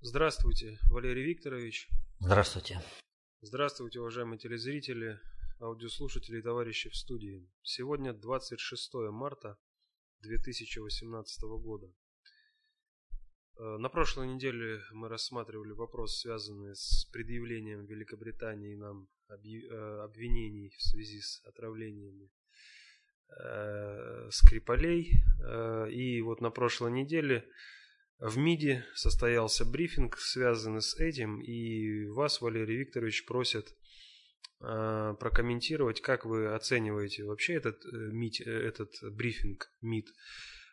Здравствуйте, Валерий Викторович. Здравствуйте. Здравствуйте, уважаемые телезрители, аудиослушатели и товарищи в студии. Сегодня 26 марта 2018 года. Э, на прошлой неделе мы рассматривали вопрос, связанный с предъявлением Великобритании нам э, обвинений в связи с отравлениями э, Скрипалей. И вот на прошлой неделе в МИДе состоялся брифинг, связанный с этим, и вас, Валерий Викторович, просят э, прокомментировать, как вы оцениваете вообще этот, э, МИД, э, этот брифинг МИД.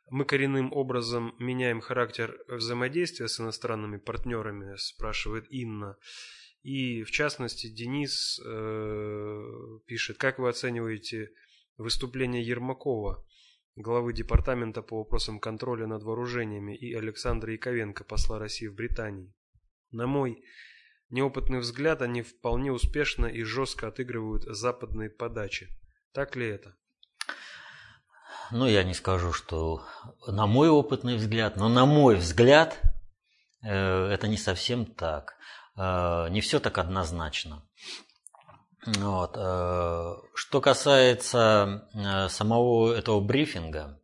Мы коренным образом меняем характер взаимодействия с иностранными партнерами, спрашивает Инна. И в частности, Денис э, пишет, как вы оцениваете выступление Ермакова главы Департамента по вопросам контроля над вооружениями и Александра Яковенко, посла России в Британии. На мой неопытный взгляд, они вполне успешно и жестко отыгрывают западные подачи. Так ли это? Ну, я не скажу, что на мой опытный взгляд, но на мой взгляд э, это не совсем так. Э, не все так однозначно. Вот. Э, что касается э, самого этого брифинга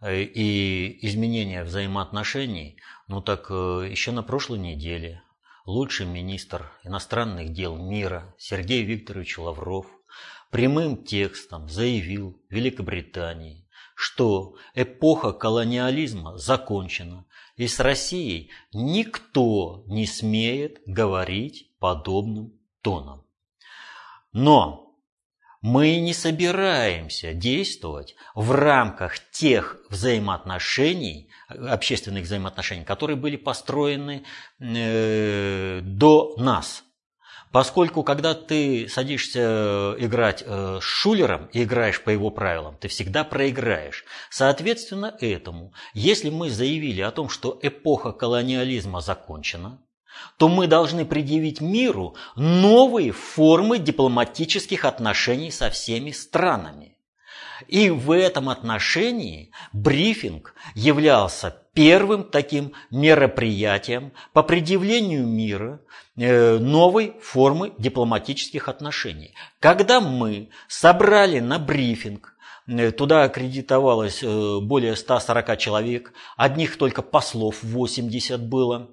э, и изменения взаимоотношений, ну так еще на прошлой неделе лучший министр иностранных дел мира Сергей Викторович Лавров прямым текстом заявил Великобритании, что эпоха колониализма закончена, и с Россией никто не смеет говорить подобным тоном. Но мы не собираемся действовать в рамках тех взаимоотношений, общественных взаимоотношений, которые были построены э, до нас. Поскольку, когда ты садишься играть э, с шулером и играешь по его правилам, ты всегда проиграешь. Соответственно этому, если мы заявили о том, что эпоха колониализма закончена, то мы должны предъявить миру новые формы дипломатических отношений со всеми странами. И в этом отношении брифинг являлся первым таким мероприятием по предъявлению мира э, новой формы дипломатических отношений. Когда мы собрали на брифинг э, Туда аккредитовалось э, более 140 человек, одних только послов 80 было.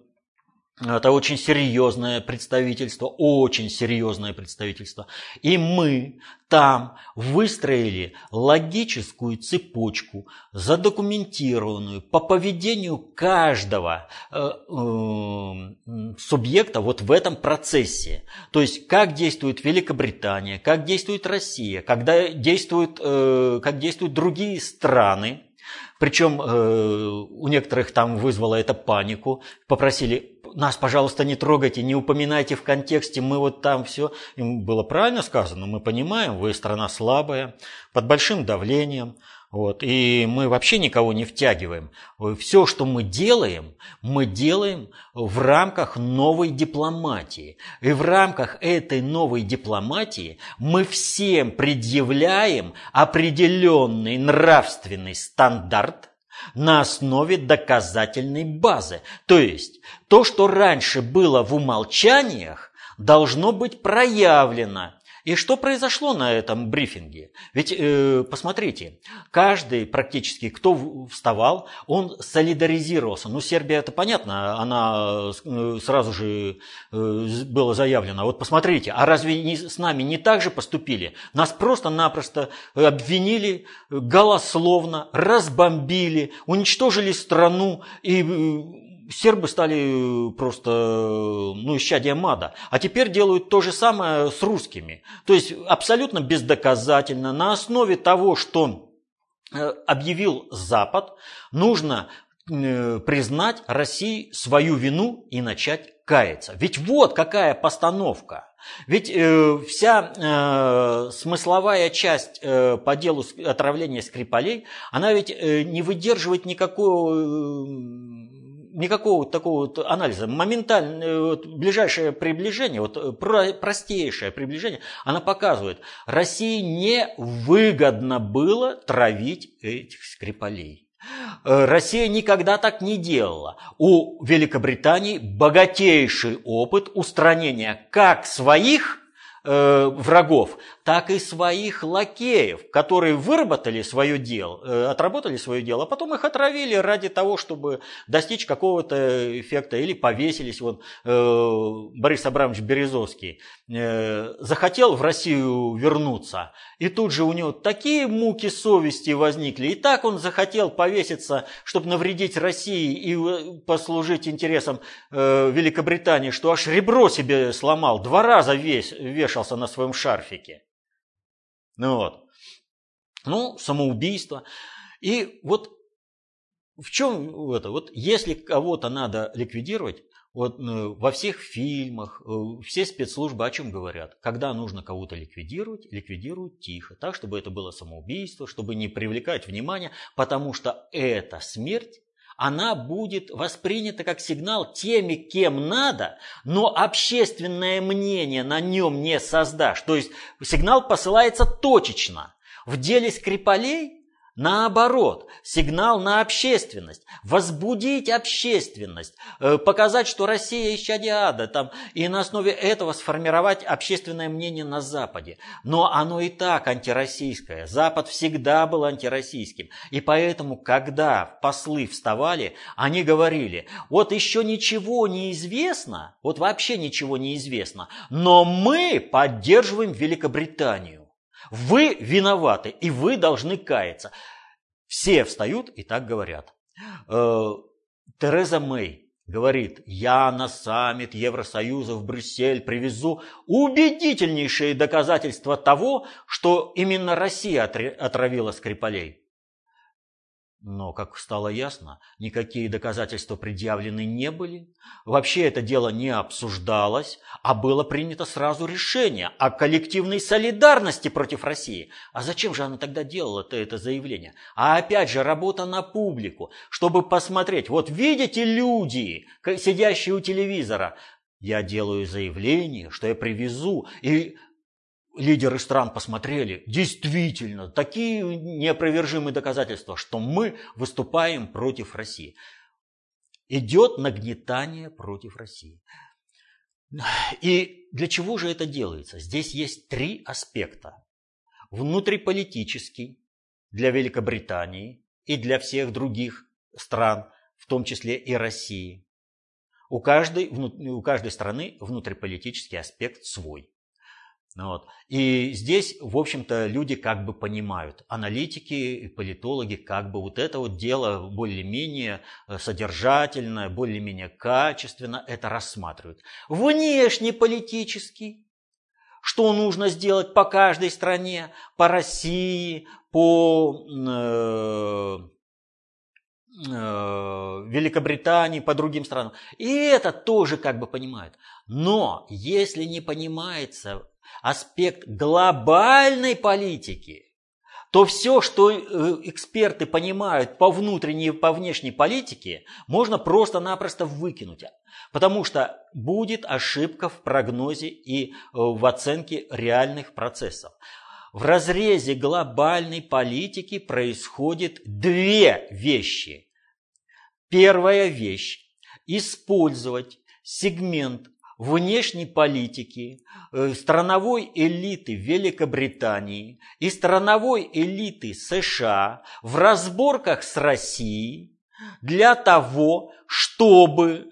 Это очень серьезное представительство, очень серьезное представительство. И мы там выстроили логическую цепочку, задокументированную по поведению каждого э, э, субъекта вот в этом процессе. То есть, как действует Великобритания, как действует Россия, когда действуют, э, как действуют другие страны, причем э, у некоторых там вызвало это панику, попросили нас, пожалуйста, не трогайте, не упоминайте в контексте, мы вот там все. Им было правильно сказано, мы понимаем, вы страна слабая, под большим давлением. Вот, и мы вообще никого не втягиваем. Все, что мы делаем, мы делаем в рамках новой дипломатии. И в рамках этой новой дипломатии мы всем предъявляем определенный нравственный стандарт, на основе доказательной базы. То есть то, что раньше было в умолчаниях, должно быть проявлено и что произошло на этом брифинге? Ведь э, посмотрите, каждый практически, кто вставал, он солидаризировался. Ну, Сербия, это понятно, она э, сразу же э, было заявлено. Вот посмотрите, а разве не, с нами не так же поступили? Нас просто-напросто обвинили голословно, разбомбили, уничтожили страну и э, сербы стали э, просто, ну, исчадием мада. А теперь делают то же самое с русскими. То есть абсолютно бездоказательно, на основе того, что э, объявил Запад, нужно э, признать России свою вину и начать каяться. Ведь вот какая постановка. Ведь э, вся э, смысловая часть э, по делу отравления Скрипалей, она ведь э, не выдерживает никакого никакого такого вот анализа. Моментально, э, вот, ближайшее приближение, вот, э, про, простейшее приближение, она показывает, России не выгодно было травить этих скрипалей. Э, Россия никогда так не делала. У Великобритании богатейший опыт устранения как своих э, врагов, так и своих лакеев, которые выработали свое дело, э, отработали свое дело, а потом их отравили ради того, чтобы достичь какого-то эффекта или повесились. Вот э, Борис Абрамович Березовский э, захотел в Россию вернуться, и тут же у него такие муки совести возникли, и так он захотел повеситься, чтобы навредить России и послужить интересам Великобритании, что аж ребро себе сломал, два раза весь, вешался на своем шарфике. Ну вот. Ну, самоубийство. И вот в чем это? Вот если кого-то надо ликвидировать, вот ну, во всех фильмах, э, все спецслужбы о чем говорят? Когда нужно кого-то ликвидировать, ликвидируют тихо, так, чтобы это было самоубийство, чтобы не привлекать внимания, потому что эта смерть она будет воспринята как сигнал теми, кем надо, но общественное мнение на нем не создашь. То есть сигнал посылается точечно. В деле Скрипалей Наоборот, сигнал на общественность, возбудить общественность, э, показать, что Россия исчадие ада, там, и на основе этого сформировать общественное мнение на Западе. Но оно и так антироссийское. Запад всегда был антироссийским. И поэтому, когда послы вставали, они говорили, вот еще ничего не известно, вот вообще ничего не известно, но мы поддерживаем Великобританию. Вы виноваты, и вы должны каяться. Все встают и так говорят. Э, Тереза Мэй говорит, я на саммит Евросоюза в Брюссель привезу убедительнейшие доказательства того, что именно Россия отравила Скрипалей. Но, как стало ясно, никакие доказательства предъявлены не были. Вообще это дело не обсуждалось, а было принято сразу решение о коллективной солидарности против России. А зачем же она тогда делала-то это заявление? А опять же, работа на публику, чтобы посмотреть. Вот видите люди, сидящие у телевизора, я делаю заявление, что я привезу, и лидеры стран посмотрели, действительно, такие неопровержимые доказательства, что мы выступаем против России. Идет нагнетание против России. И для чего же это делается? Здесь есть три аспекта. Внутриполитический для Великобритании и для всех других стран, в том числе и России. У каждой, у каждой страны внутриполитический аспект свой. Ну вот. И здесь, в общем-то, люди как бы понимают, аналитики политологи как бы вот это вот дело более-менее э, содержательное, более-менее качественно это рассматривают. Внешнеполитический, что нужно сделать по каждой стране, по России, по э, э, Великобритании, по другим странам. И это тоже как бы понимают. Но если не понимается аспект глобальной политики, то все, что э, эксперты понимают по внутренней и по внешней политике, можно просто-напросто выкинуть. Потому что будет ошибка в прогнозе и э, в оценке реальных процессов. В разрезе глобальной политики происходит две вещи. Первая вещь – использовать сегмент внешней политики э, страновой элиты Великобритании и страновой элиты США в разборках с Россией для того, чтобы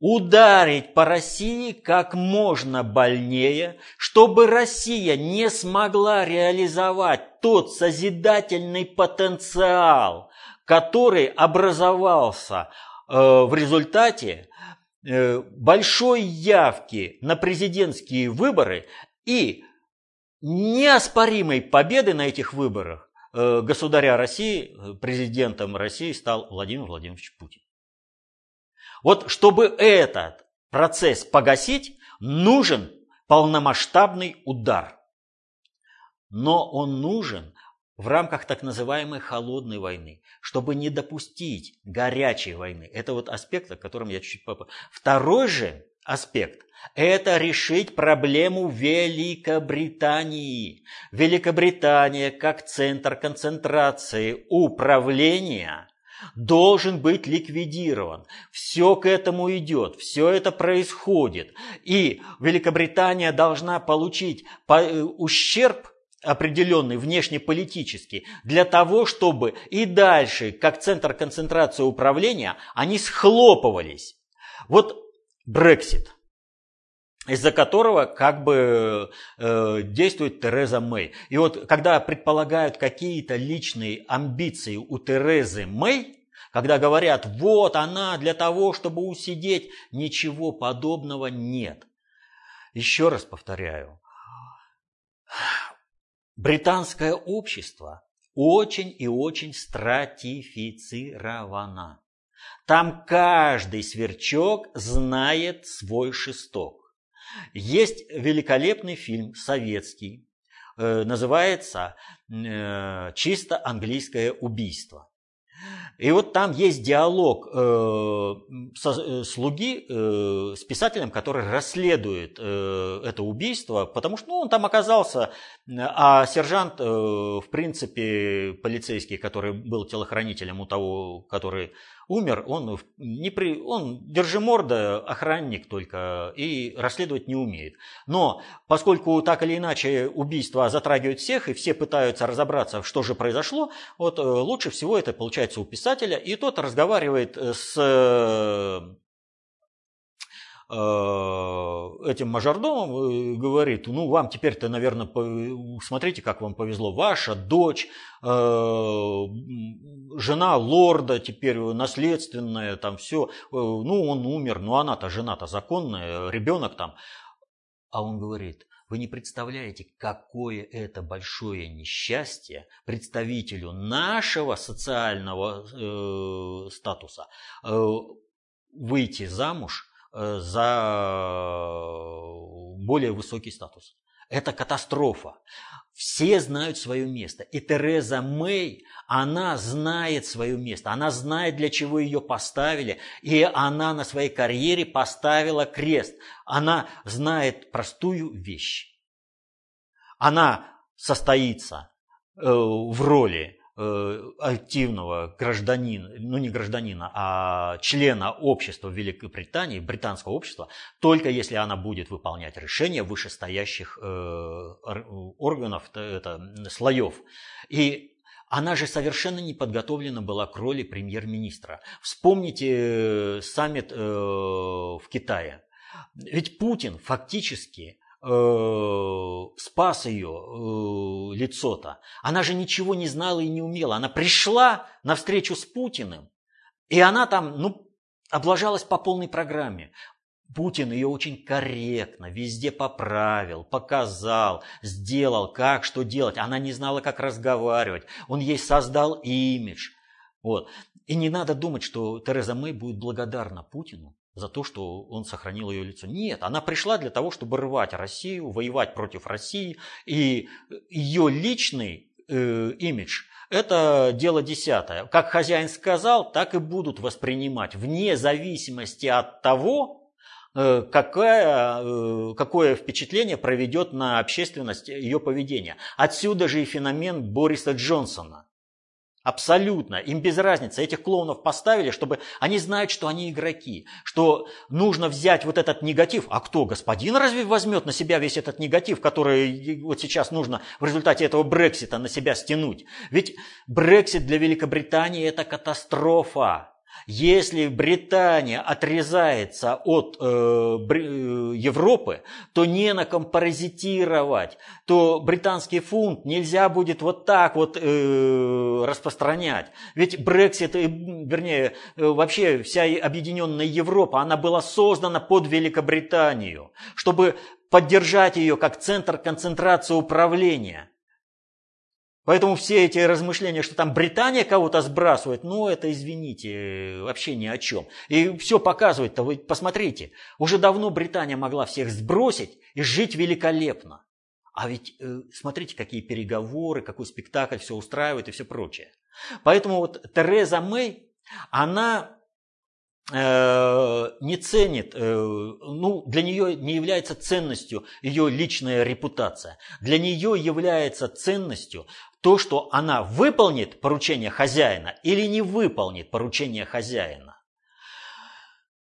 ударить по России как можно больнее, чтобы Россия не смогла реализовать тот созидательный потенциал, который образовался э, в результате большой явки на президентские выборы и неоспоримой победы на этих выборах э, государя России, э, президентом России стал Владимир Владимирович Путин. Вот чтобы этот процесс погасить, нужен полномасштабный удар. Но он нужен в рамках так называемой холодной войны, чтобы не допустить горячей войны. Это вот аспект, о котором я чуть-чуть попозже. Второй же аспект – это решить проблему Великобритании. Великобритания как центр концентрации управления должен быть ликвидирован. Все к этому идет, все это происходит. И Великобритания должна получить э, ущерб определенный внешнеполитический, для того, чтобы и дальше, как центр концентрации управления, они схлопывались. Вот Брексит, из-за которого как бы э, действует Тереза Мэй. И вот когда предполагают какие-то личные амбиции у Терезы Мэй, когда говорят, вот она для того, чтобы усидеть, ничего подобного нет. Еще раз повторяю, британское общество очень и очень стратифицировано. Там каждый сверчок знает свой шесток. Есть великолепный фильм советский, э, называется э, «Чисто английское убийство». И вот там есть диалог э, со, э, слуги э, с писателем, который расследует э, это убийство, потому что ну, он там оказался, а сержант, э, в принципе, полицейский, который был телохранителем у того, который умер, он, не при, он держиморда, охранник только, и расследовать не умеет. Но поскольку так или иначе убийства затрагивают всех, и все пытаются разобраться, что же произошло, вот э, лучше всего это получается у писателя, и тот разговаривает с Э, этим мажордомом говорит, ну вам теперь-то, наверное, смотрите, как вам повезло, ваша дочь, э, жена лорда теперь наследственная, там все, э, ну он умер, ну она-то жена-то законная, ребенок там. А он говорит, вы не представляете, какое это большое несчастье представителю нашего социального э, статуса э, выйти замуж Э, за более высокий статус. Это катастрофа. Все знают свое место. И Тереза Мэй, она знает свое место. Она знает, для чего ее поставили. И она на своей карьере поставила крест. Она знает простую вещь. Она состоится э, в роли Э, активного гражданина, ну не гражданина, а члена общества Великобритании, британского общества, только если она будет выполнять решения вышестоящих э, органов, это, слоев. И она же совершенно не подготовлена была к роли премьер-министра. Вспомните э, саммит в Китае. Ведь Путин фактически Э, спас ее э, лицо-то. Она же ничего не знала и не умела. Она пришла на встречу с Путиным, и она там, ну, облажалась по полной программе. Путин ее очень корректно везде поправил, показал, сделал, как, что делать. Она не знала, как разговаривать. Он ей создал имидж. Вот. И не надо думать, что Тереза Мэй будет благодарна Путину за то, что он сохранил ее лицо. Нет, она пришла для того, чтобы рвать Россию, воевать против России. И ее личный э, имидж – это дело десятое. Как хозяин сказал, так и будут воспринимать, вне зависимости от того, э, какое, э, какое впечатление проведет на общественность ее поведение. Отсюда же и феномен Бориса Джонсона. Абсолютно. Им без разницы. Этих клоунов поставили, чтобы они знают, что они игроки. Что нужно взять вот этот негатив. А кто? Господин разве возьмет на себя весь этот негатив, который вот сейчас нужно в результате этого Брексита на себя стянуть? Ведь Брексит для Великобритании это катастрофа. Если Британия отрезается от э, э, Европы, то не на ком паразитировать, то британский фунт нельзя будет вот так вот э, распространять. Ведь Брексит, вернее, э, вообще вся объединенная Европа, она была создана под Великобританию, чтобы поддержать ее как центр концентрации управления. Поэтому все эти размышления, что там Британия кого-то сбрасывает, ну это, извините, вообще ни о чем. И все показывает-то, вы посмотрите, уже давно Британия могла всех сбросить и жить великолепно. А ведь э, смотрите, какие переговоры, какой спектакль все устраивает и все прочее. Поэтому вот Тереза Мэй, она не ценит, э, ну, для нее не является ценностью ее личная репутация. Для нее является ценностью то, что она выполнит поручение хозяина или не выполнит поручение хозяина.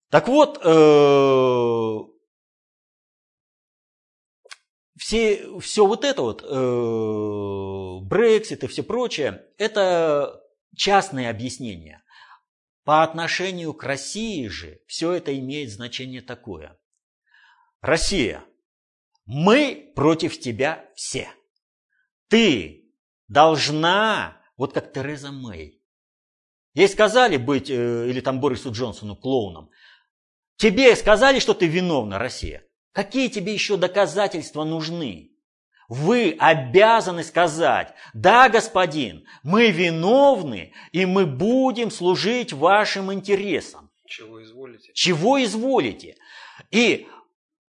Так вот, э, все, все вот это вот, Брексит и все прочее, это частные объяснения. По отношению к России же все это имеет значение такое. Россия, мы против тебя все. Ты должна, вот как Тереза Мэй. Ей сказали быть, э, или там Борису Джонсону, клоуном. Тебе сказали, что ты виновна, Россия. Какие тебе еще доказательства нужны? Вы обязаны сказать, да, господин, мы виновны, и мы будем служить вашим интересам. Чего изволите? Чего изволите? И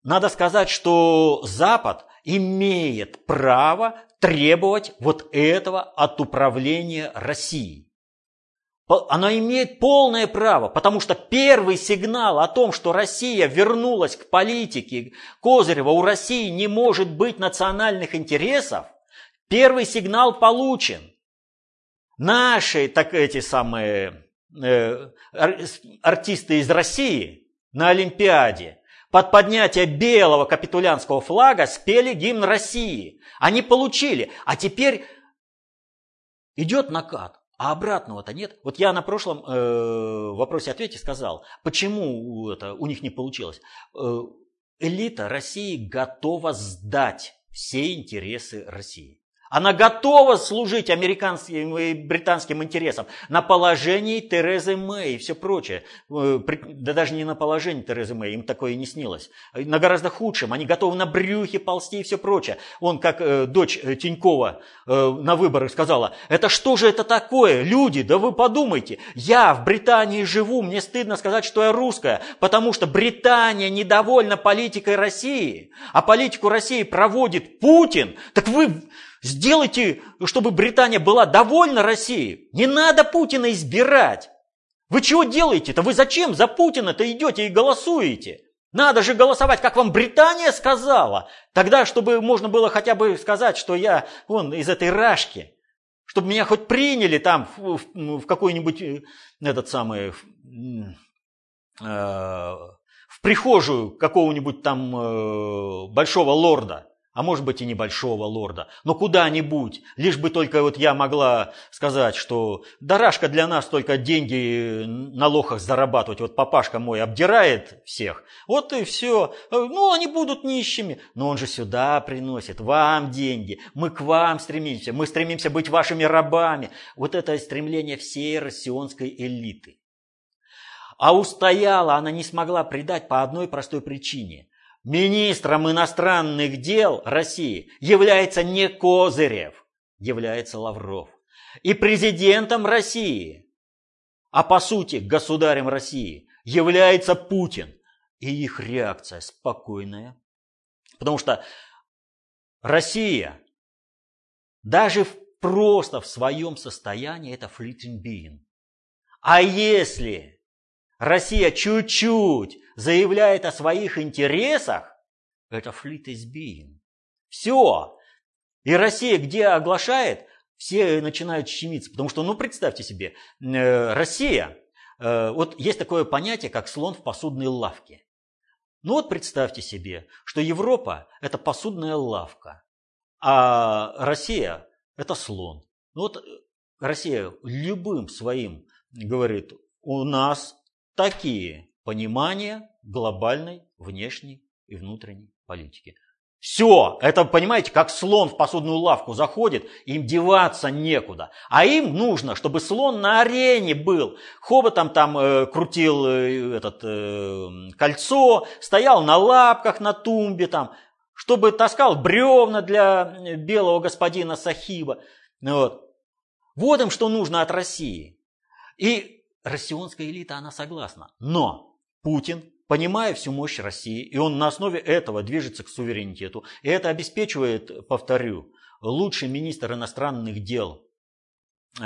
надо сказать, что Запад имеет право требовать вот этого от управления Россией. Она имеет полное право, потому что первый сигнал о том, что Россия вернулась к политике Козырева, у России не может быть национальных интересов, первый сигнал получен. Наши, так эти самые э, артисты из России на Олимпиаде под поднятие белого капитулянского флага спели гимн России. Они получили, а теперь идет накат. А обратного-то нет. Вот я на прошлом э, вопросе-ответе сказал, почему это у них не получилось. Э, элита России готова сдать все интересы России. Она готова служить американским и британским интересам на положении Терезы Мэй и все прочее. Э, да даже не на положении Терезы Мэй, им такое и не снилось. На гораздо худшем. Они готовы на брюхе ползти и все прочее. Он, как э, дочь э, Тинькова э, на выборах сказала, это что же это такое? Люди, да вы подумайте. Я в Британии живу, мне стыдно сказать, что я русская, потому что Британия недовольна политикой России, а политику России проводит Путин. Так вы Сделайте, чтобы Британия была довольна Россией. Не надо Путина избирать. Вы чего делаете-то? Вы зачем за Путина-то идете и голосуете? Надо же голосовать, как вам Британия сказала. Тогда, чтобы можно было хотя бы сказать, что я вон из этой рашки. Чтобы меня хоть приняли там в, в, в какой-нибудь э, этот самый в, э, в прихожую какого-нибудь там э, большого лорда а может быть и небольшого лорда, но куда-нибудь, лишь бы только вот я могла сказать, что дорожка для нас только деньги на лохах зарабатывать, вот папашка мой обдирает всех, вот и все, ну они будут нищими, но он же сюда приносит, вам деньги, мы к вам стремимся, мы стремимся быть вашими рабами, вот это стремление всей россионской элиты. А устояла она не смогла предать по одной простой причине – Министром иностранных дел России является не Козырев, является Лавров. И президентом России, а по сути государем России, является Путин. И их реакция спокойная. Потому что Россия даже просто в своем состоянии это being. А если Россия чуть-чуть заявляет о своих интересах, это is being. Все. И Россия где оглашает, все начинают щемиться. Потому что, ну, представьте себе, э, Россия, э, вот есть такое понятие, как слон в посудной лавке. Ну вот представьте себе, что Европа – это посудная лавка, а Россия – это слон. Ну вот Россия любым своим говорит, у нас такие понимания глобальной внешней и внутренней политики. Все, это, понимаете, как слон в посудную лавку заходит, им деваться некуда. А им нужно, чтобы слон на арене был. Хоботом там э, крутил э, этот, э, кольцо, стоял на лапках на тумбе там, чтобы таскал бревна для белого господина Сахиба. Вот. вот им что нужно от России. И россионская элита, она согласна. Но Путин, понимая всю мощь России, и он на основе этого движется к суверенитету, и это обеспечивает, повторю, лучший министр иностранных дел э,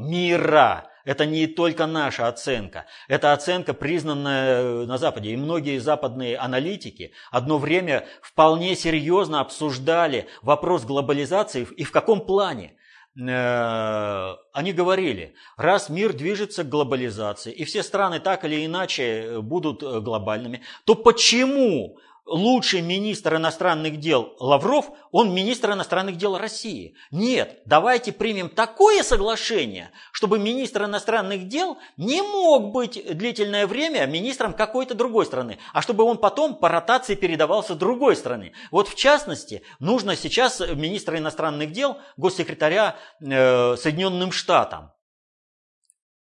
мира, Это не только наша оценка. Это оценка, признанная на Западе. И многие западные аналитики одно время вполне серьезно обсуждали вопрос глобализации и в каком плане. Э, они говорили, раз мир движется к глобализации, и все страны так или иначе будут глобальными, то почему лучший министр иностранных дел Лавров, он министр иностранных дел России. Нет, давайте примем такое соглашение, чтобы министр иностранных дел не мог быть длительное время министром какой-то другой страны, а чтобы он потом по ротации передавался другой стране. Вот в частности, нужно сейчас министра иностранных дел, госсекретаря э, Соединенным Штатам.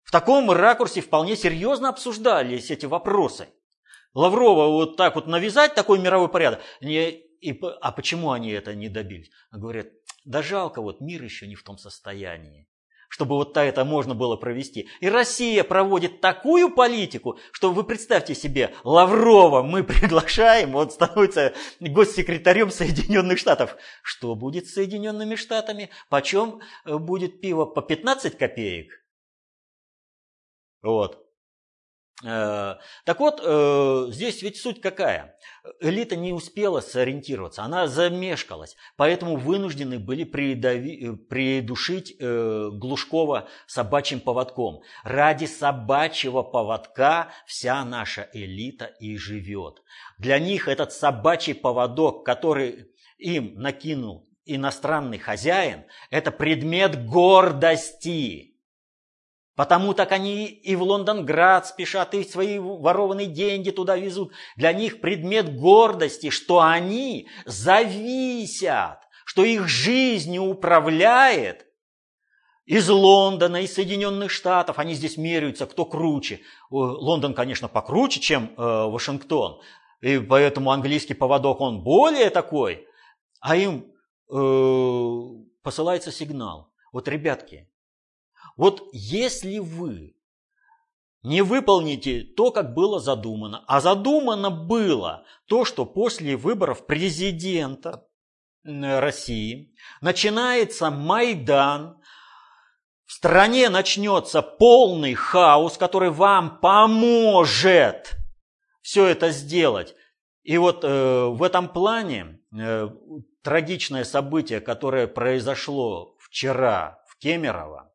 В таком ракурсе вполне серьезно обсуждались эти вопросы. Лаврова вот так вот навязать такой мировой порядок. Не, и, а почему они это не добились? Говорят, да жалко, вот мир еще не в том состоянии чтобы вот это можно было провести. И Россия проводит такую политику, что вы представьте себе, Лаврова мы приглашаем, он становится госсекретарем Соединенных Штатов. Что будет с Соединенными Штатами? Почем э, будет пиво? По 15 копеек? Вот. Э, так вот, э, здесь ведь суть какая? Элита не успела сориентироваться, она замешкалась, поэтому вынуждены были э, придушить Глушкова собачьим поводком. Ради собачьего поводка вся наша элита и живет. Для них этот собачий поводок, который им накинул иностранный хозяин, это предмет гордости. Потому так они и в Лондонград спешат, и свои ворованные деньги туда везут. Для них предмет гордости, что они зависят, что их жизнью управляет из Лондона, из Соединенных Штатов. Они здесь меряются, кто круче. Лондон, конечно, покруче, чем э, Вашингтон. И поэтому английский поводок, он более такой. А им э, посылается сигнал. Вот, ребятки, вот если вы не выполните то, как было задумано, а задумано было то, что после выборов президента России начинается Майдан, в стране начнется полный хаос, который вам поможет все это сделать. И вот э, в этом плане э, трагичное событие, которое произошло вчера в Кемерово,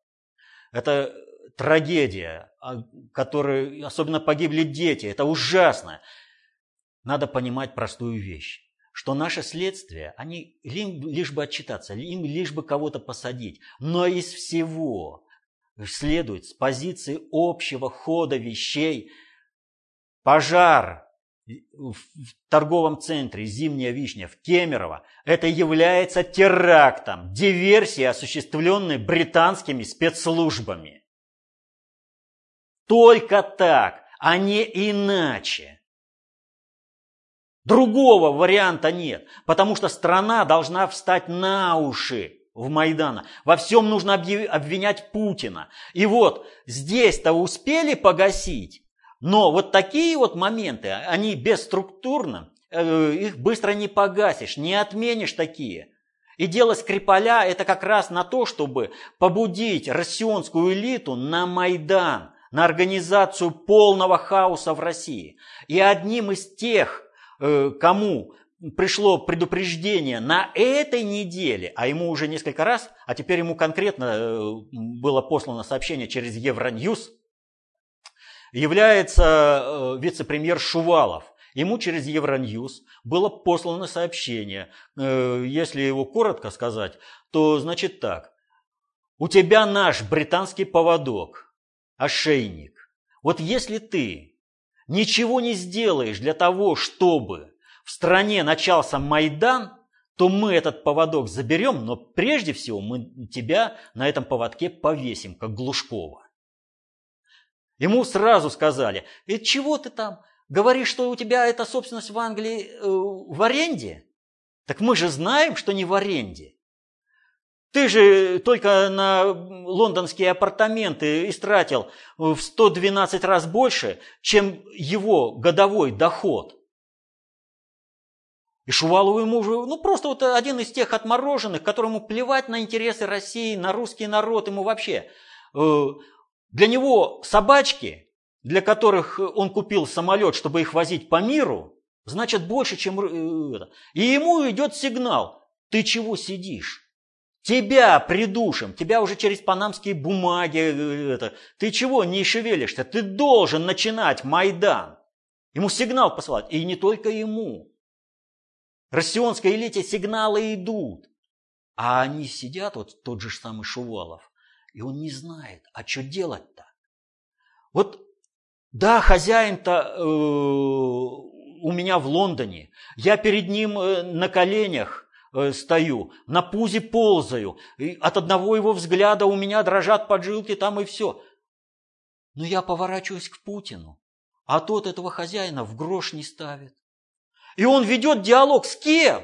это трагедия, а, которой особенно погибли дети. Это ужасно. Надо понимать простую вещь, что наше следствие, они лишь бы отчитаться, им лишь бы кого-то посадить. Но из всего следует с позиции общего хода вещей пожар в торговом центре «Зимняя вишня» в Кемерово, это является терактом, диверсией, осуществленной британскими спецслужбами. Только так, а не иначе. Другого варианта нет, потому что страна должна встать на уши в Майдана. Во всем нужно обвинять Путина. И вот здесь-то успели погасить, но вот такие вот моменты, они бесструктурно, э, их быстро не погасишь, не отменишь такие. И дело Скрипаля это как раз на то, чтобы побудить россионскую элиту на Майдан, на организацию полного хаоса в России. И одним из тех, э, кому пришло предупреждение на этой неделе, а ему уже несколько раз, а теперь ему конкретно э, было послано сообщение через Евроньюз, является э, вице-премьер Шувалов. Ему через Евроньюз было послано сообщение. Э, если его коротко сказать, то значит так. У тебя наш британский поводок, ошейник. Вот если ты ничего не сделаешь для того, чтобы в стране начался Майдан, то мы этот поводок заберем, но прежде всего мы тебя на этом поводке повесим, как Глушкова. Ему сразу сказали, и чего ты там? Говоришь, что у тебя эта собственность в Англии э, в аренде? Так мы же знаем, что не в аренде. Ты же только на лондонские апартаменты истратил в 112 раз больше, чем его годовой доход. И Шувалову ему уже, ну просто вот один из тех отмороженных, которому плевать на интересы России, на русский народ, ему вообще. Для него собачки, для которых он купил самолет, чтобы их возить по миру, значит больше, чем э, это. И ему идет сигнал, ты чего сидишь? Тебя придушим, тебя уже через панамские бумаги, э, это, ты чего не шевелишься? Ты должен начинать Майдан. Ему сигнал посылать, и не только ему. Россионской элите сигналы идут. А они сидят, вот тот же самый Шувалов, и он не знает, а что делать-то? Вот, да, хозяин-то э, у меня в Лондоне, я перед ним э, на коленях э, стою, на пузе ползаю, и от одного его взгляда у меня дрожат поджилки там и все. Но я поворачиваюсь к Путину, а тот этого хозяина в грош не ставит. И он ведет диалог с кем?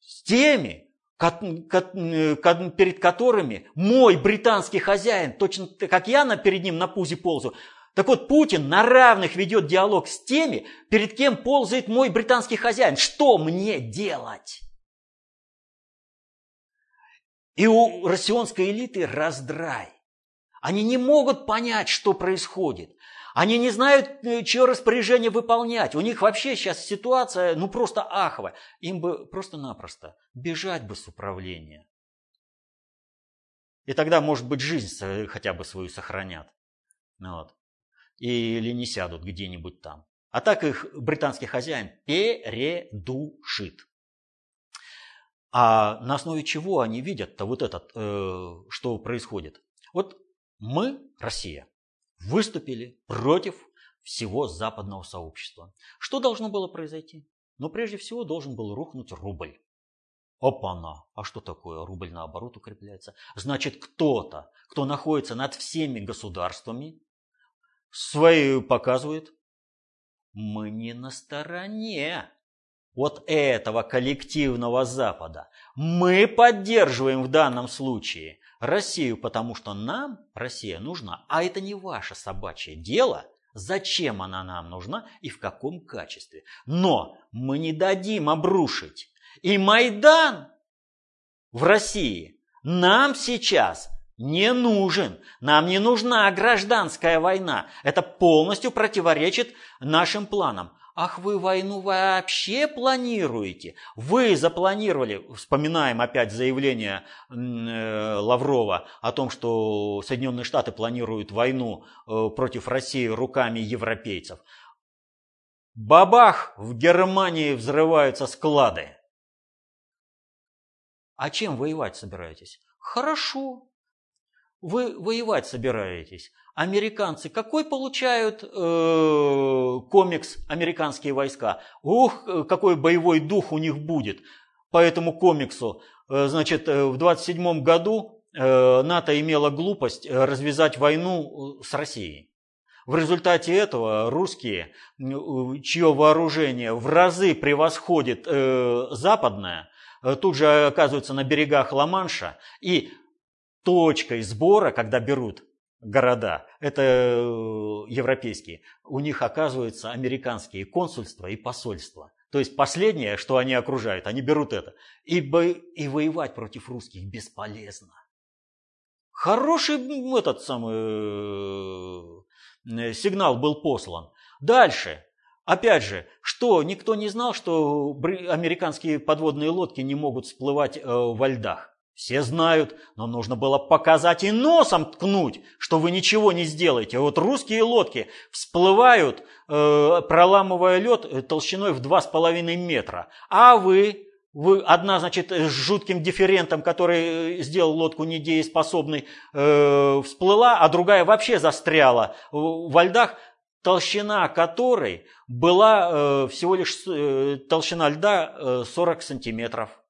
С теми, перед которыми мой британский хозяин, точно как я перед ним на пузе ползаю, так вот, Путин на равных ведет диалог с теми, перед кем ползает мой британский хозяин. Что мне делать? И у россионской элиты раздрай. Они не могут понять, что происходит. Они не знают, э, чье распоряжение выполнять. У них вообще сейчас ситуация, ну просто аховая. Им бы просто-напросто бежать бы с управления. И тогда, может быть, жизнь хотя бы свою сохранят. Вот. Или не сядут где-нибудь там. А так их британский хозяин передушит. А на основе чего они видят-то вот этот, э, что происходит? Вот мы, Россия, выступили против всего западного сообщества. Что должно было произойти? Ну, прежде всего, должен был рухнуть рубль. Опа-на! А что такое? Рубль наоборот укрепляется. Значит, кто-то, кто находится над всеми государствами, свои показывает, мы не на стороне вот этого коллективного Запада. Мы поддерживаем в данном случае Россию, потому что нам Россия нужна, а это не ваше собачье дело, зачем она нам нужна и в каком качестве. Но мы не дадим обрушить. И Майдан в России нам сейчас не нужен. Нам не нужна гражданская война. Это полностью противоречит нашим планам. Ах, вы войну вообще планируете? Вы запланировали, вспоминаем опять заявление э, Лаврова о том, что Соединенные Штаты планируют войну э, против России руками европейцев. Бабах, в Германии взрываются склады. А чем воевать собираетесь? Хорошо, вы воевать собираетесь. Американцы какой получают э, комикс «Американские войска»? Ух, какой боевой дух у них будет по этому комиксу. Э, значит, э, в 27 году э, НАТО имела глупость э, развязать войну с Россией. В результате этого русские, чье вооружение в разы превосходит э, западное, тут же оказываются на берегах Ла-Манша и точкой сбора, когда берут города, это э, европейские, у них оказываются американские консульства и посольства. То есть последнее, что они окружают, они берут это. И, бо... и воевать против русских бесполезно. Хороший этот самый э, сигнал был послан. Дальше. Опять же, что никто не знал, что американские подводные лодки не могут всплывать э, во льдах. Все знают, но нужно было показать и носом ткнуть, что вы ничего не сделаете. Вот русские лодки всплывают, э, проламывая лед э, толщиной в 2,5 метра. А вы, вы одна, значит, с жутким дифферентом, который э, сделал лодку недееспособной, всплыла, а другая вообще застряла во льдах, толщина которой была всего лишь толщина льда э, 40 сантиметров.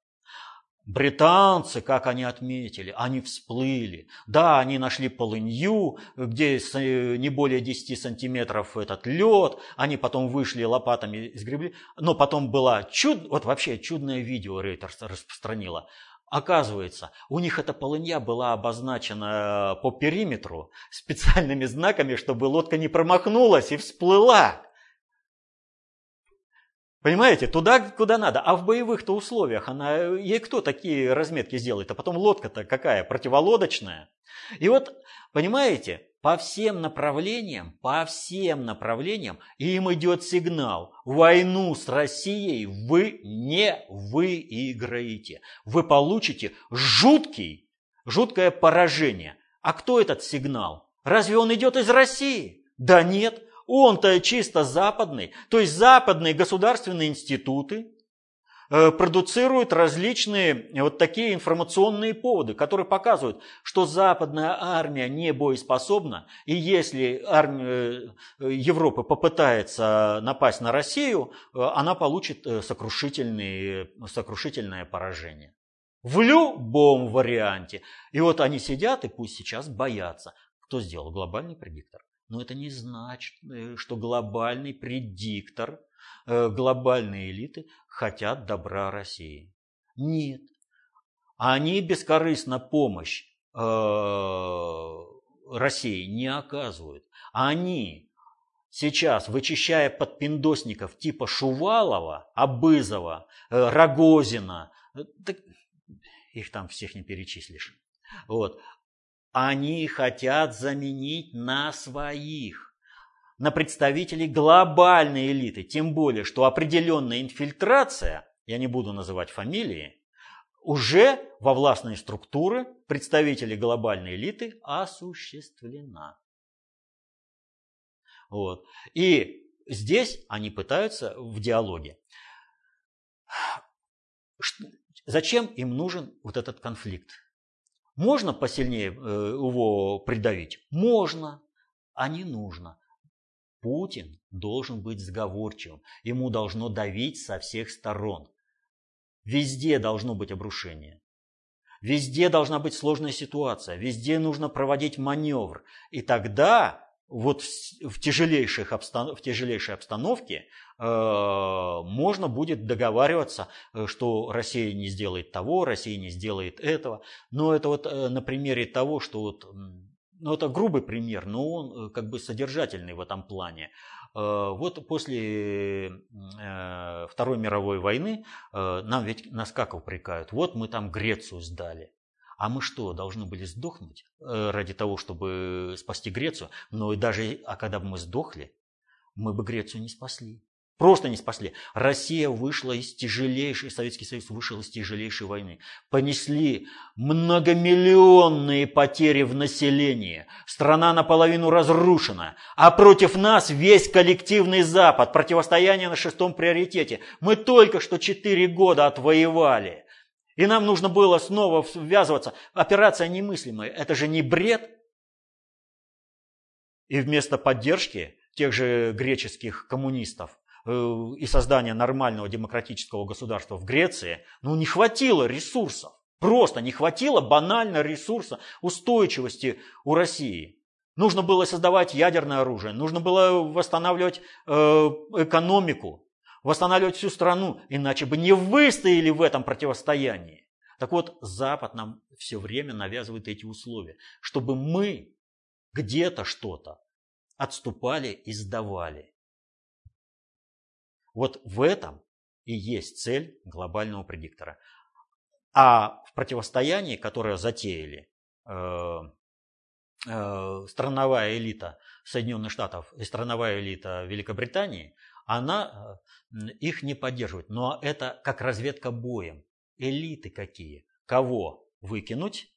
Британцы, как они отметили, они всплыли. Да, они нашли полынью, где э, не более 10 сантиметров этот лед. Они потом вышли лопатами, сгребли. Но потом была чуд... Вот вообще чудное видео Рейтерс распространила. Оказывается, у них эта полынья была обозначена по периметру специальными знаками, чтобы лодка не промахнулась и всплыла. Понимаете, туда, куда надо. А в боевых-то условиях она, ей кто такие разметки сделает? А потом лодка-то какая? Противолодочная. И вот, понимаете, по всем направлениям, по всем направлениям им идет сигнал. Войну с Россией вы не выиграете. Вы получите жуткий, жуткое поражение. А кто этот сигнал? Разве он идет из России? Да нет, он-то чисто западный. То есть западные государственные институты, Э, продуцируют различные вот такие информационные поводы, которые показывают, что западная армия не боеспособна, и если армия э, Европы попытается напасть на Россию, э, она получит сокрушительное поражение. В любом варианте. И вот они сидят и пусть сейчас боятся. Кто сделал глобальный предиктор? Но это не значит, что глобальный предиктор – Э, глобальные элиты хотят добра России. Нет. Они бескорыстно помощь э, России не оказывают. Они сейчас, вычищая подпиндосников типа Шувалова, Абызова, э, Рогозина, их там всех не перечислишь, вот, они хотят заменить на своих на представителей глобальной элиты, тем более, что определенная инфильтрация, я не буду называть фамилии, уже во властные структуры представителей глобальной элиты осуществлена. Вот. И здесь они пытаются в диалоге. Зачем им нужен вот этот конфликт? Можно посильнее э, его придавить? Можно, а не нужно. Путин должен быть сговорчивым, ему должно давить со всех сторон. Везде должно быть обрушение. Везде должна быть сложная ситуация, везде нужно проводить маневр. И тогда вот в, тяжелейших обстан... в тяжелейшей обстановке э, можно будет договариваться, э, что Россия не сделает того, Россия не сделает этого. Но это вот э, на примере того, что вот ну, это грубый пример, но он э, как бы содержательный в этом плане. Э, вот после Второй мировой войны нам ведь нас как упрекают? Вот мы там Грецию сдали. А мы что, должны были сдохнуть ради того, чтобы спасти Грецию? Но и даже, а когда бы мы сдохли, мы бы Грецию не спасли. Просто не спасли. Россия вышла из тяжелейшей, Советский Союз вышел из тяжелейшей войны. Понесли многомиллионные потери в населении. Страна наполовину разрушена. А против нас весь коллективный Запад. Противостояние на шестом приоритете. Мы только что четыре года отвоевали. И нам нужно было снова ввязываться. Операция немыслимая. Это же не бред. И вместо поддержки тех же греческих коммунистов Э, и создания нормального демократического государства в Греции, ну не хватило ресурсов. Просто не хватило банально ресурса устойчивости у России. Нужно было создавать ядерное оружие, нужно было восстанавливать э, экономику, восстанавливать всю страну, иначе бы не выстояли в этом противостоянии. Так вот, Запад нам все время навязывает эти условия, чтобы мы где-то что-то отступали и сдавали. Вот в этом и есть цель глобального предиктора. А в противостоянии, которое затеяли э, э, страновая элита Соединенных Штатов и страновая элита Великобритании, она э, их не поддерживает. Но это как разведка боем. Элиты какие? Кого выкинуть,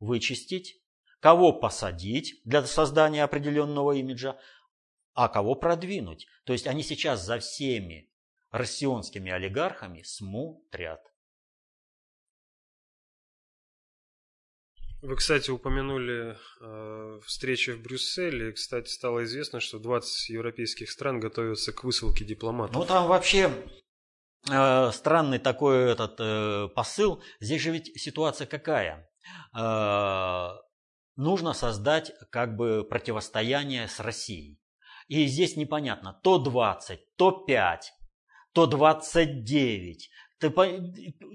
вычистить, кого посадить для создания определенного имиджа, а кого продвинуть. То есть они сейчас за всеми россионскими олигархами смотрят. Вы, кстати, упомянули э, встречи в Брюсселе. Кстати, стало известно, что 20 европейских стран готовятся к высылке дипломатов. Ну, там вообще э, странный такой этот э, посыл. Здесь же ведь ситуация какая? Э, нужно создать как бы противостояние с Россией. И здесь непонятно, то 20, то 5, то 29,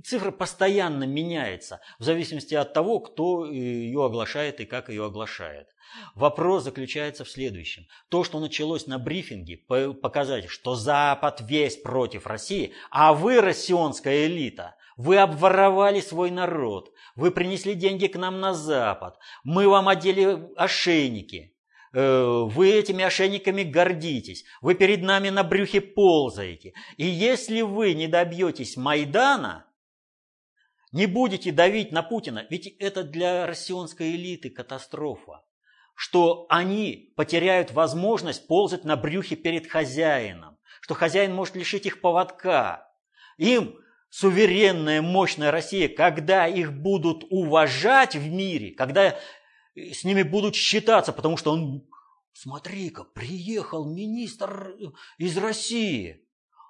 Цифра постоянно меняется в зависимости от того, кто ее оглашает и как ее оглашает. Вопрос заключается в следующем. То, что началось на брифинге, показать, что Запад весь против России, а вы, россионская элита, вы обворовали свой народ, вы принесли деньги к нам на Запад, мы вам одели ошейники, Э, вы этими ошейниками гордитесь, вы перед нами на брюхе ползаете. И если вы не добьетесь Майдана, не будете давить на Путина, ведь это для россионской элиты катастрофа, что они потеряют возможность ползать на брюхе перед хозяином, что хозяин может лишить их поводка. Им суверенная, мощная Россия, когда их будут уважать в мире, когда с ними будут считаться, потому что он, смотри-ка, приехал министр из России.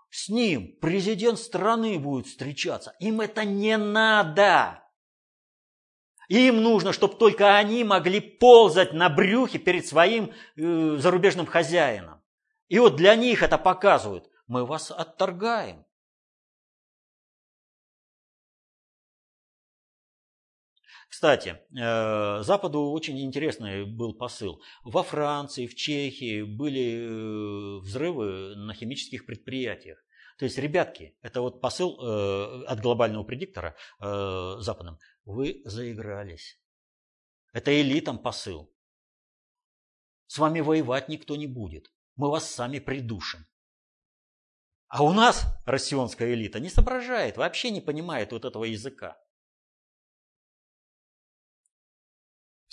С ним президент страны будет встречаться. Им это не надо. Им нужно, чтобы только они могли ползать на брюхе перед своим э, зарубежным хозяином. И вот для них это показывают. Мы вас отторгаем. Кстати, э, Западу очень интересный был посыл. Во Франции, в Чехии были э, взрывы на химических предприятиях. То есть, ребятки, это вот посыл э, от глобального предиктора западным. Вы заигрались. Это элитам посыл. С вами воевать никто не будет. Мы вас сами придушим. А у нас россионская элита не соображает, вообще не понимает вот этого языка.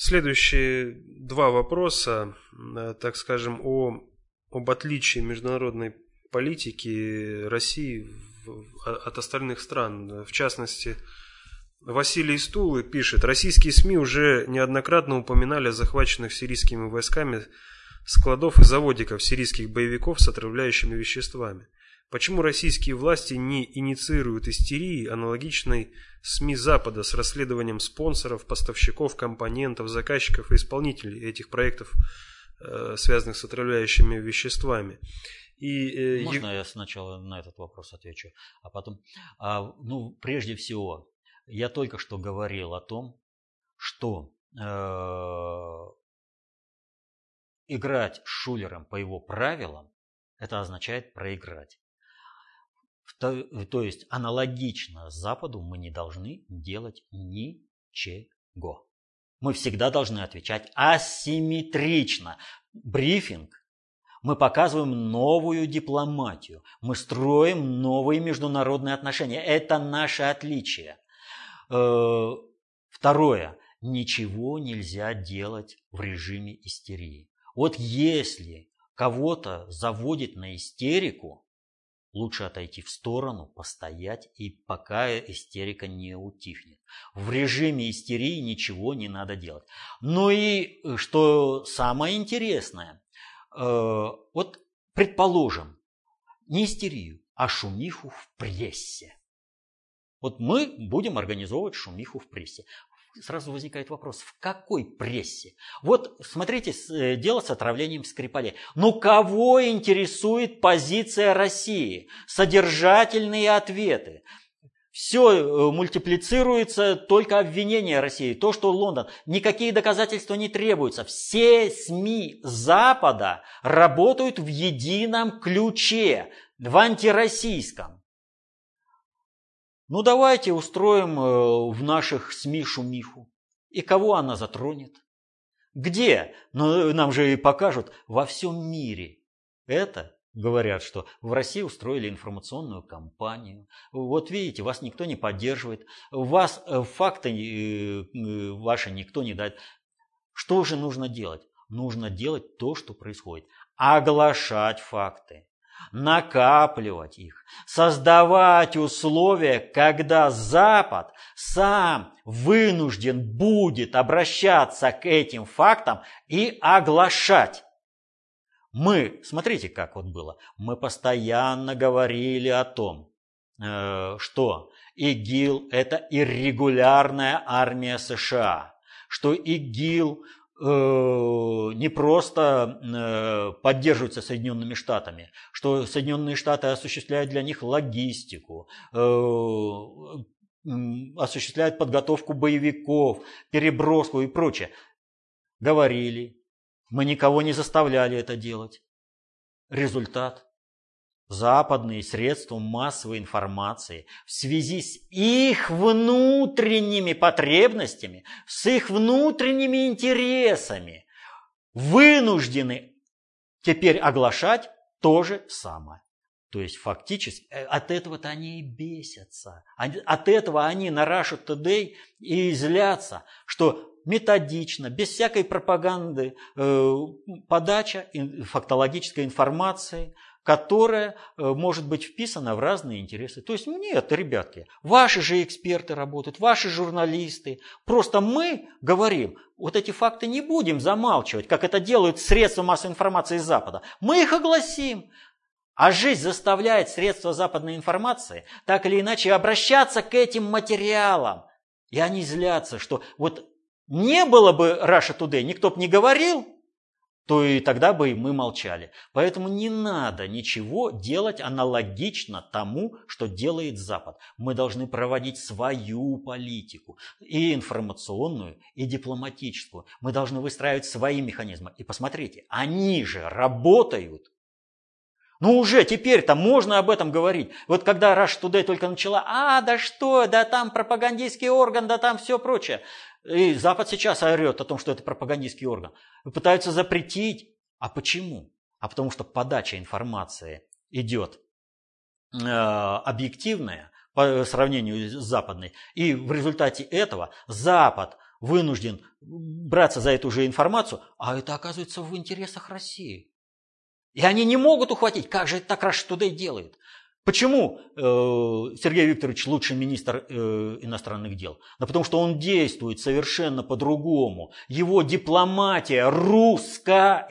Следующие два вопроса, э, так скажем, о, об отличии международной политики России от остальных стран. В частности, Василий Стулы пишет, российские СМИ уже неоднократно упоминали о захваченных сирийскими войсками складов и заводиков сирийских боевиков с отравляющими веществами. Почему российские власти не инициируют истерии, аналогичной СМИ Запада с расследованием спонсоров, поставщиков, компонентов, заказчиков и исполнителей этих проектов, э, связанных с отравляющими веществами? И, э, Можно я сначала на этот вопрос отвечу, а потом... А, ну, прежде всего, я только что говорил о том, что э, играть с Шулером по его правилам, это означает проиграть. То есть аналогично Западу мы не должны делать ничего. Мы всегда должны отвечать асимметрично. Брифинг. Мы показываем новую дипломатию. Мы строим новые международные отношения. Это наше отличие. Э, второе. Ничего нельзя делать в режиме истерии. Вот если кого-то заводит на истерику, Лучше отойти в сторону, постоять, и пока истерика не утихнет. В режиме истерии ничего не надо делать. Ну и э, что самое интересное, э, вот предположим, не истерию, а шумиху в прессе. Вот мы будем организовывать шумиху в прессе сразу возникает вопрос, в какой прессе? Вот смотрите, э, дело с отравлением Скрипалей. Ну кого интересует позиция России? Содержательные ответы. Все э, мультиплицируется, только обвинение России. То, что Лондон. Никакие доказательства не требуются. Все СМИ Запада работают в едином ключе, в антироссийском. Ну давайте устроим э, в наших СМИ шумиху. И кого она затронет? Где? Ну, нам же и покажут во всем мире. Это говорят, что в России устроили информационную кампанию. Вот видите, вас никто не поддерживает, вас э, факты э, ваши никто не дает. Что же нужно делать? Нужно делать то, что происходит. Оглашать факты накапливать их, создавать условия, когда Запад сам вынужден будет обращаться к этим фактам и оглашать. Мы, смотрите, как вот было, мы постоянно говорили о том, э, что ИГИЛ – это иррегулярная армия США, что ИГИЛ не просто э, поддерживаются Соединенными Штатами, что Соединенные Штаты осуществляют для них логистику, осуществляют подготовку боевиков, переброску и прочее. Говорили, мы никого не заставляли это делать. Результат. Западные средства массовой информации в связи с их внутренними потребностями, с их внутренними интересами вынуждены теперь оглашать то же самое. То есть фактически э, от этого-то они и бесятся. От этого они на Russia и злятся, что методично, без всякой пропаганды, э, подача фактологической информации, которая э, может быть вписана в разные интересы. То есть нет, ребятки, ваши же эксперты работают, ваши журналисты. Просто мы говорим, вот эти факты не будем замалчивать, как это делают средства массовой информации Запада. Мы их огласим. А жизнь заставляет средства западной информации так или иначе обращаться к этим материалам. И они злятся, что вот не было бы Russia Today, никто бы не говорил, то и тогда бы мы молчали. Поэтому не надо ничего делать аналогично тому, что делает Запад. Мы должны проводить свою политику, и информационную, и дипломатическую. Мы должны выстраивать свои механизмы. И посмотрите, они же работают. Ну уже теперь-то можно об этом говорить. Вот когда Rush Today только начала, а, да что, да там пропагандистский орган, да там все прочее. И Запад сейчас орет о том, что это пропагандистский орган. Пытаются запретить. А почему? А потому что подача информации идет э, объективная по сравнению с западной. И в результате этого Запад вынужден браться за эту же информацию, а это оказывается в интересах России. И они не могут ухватить, как же так Rush Today делает. Почему э, Сергей Викторович лучший министр э, иностранных дел? Да потому что он действует совершенно по-другому. Его дипломатия русская.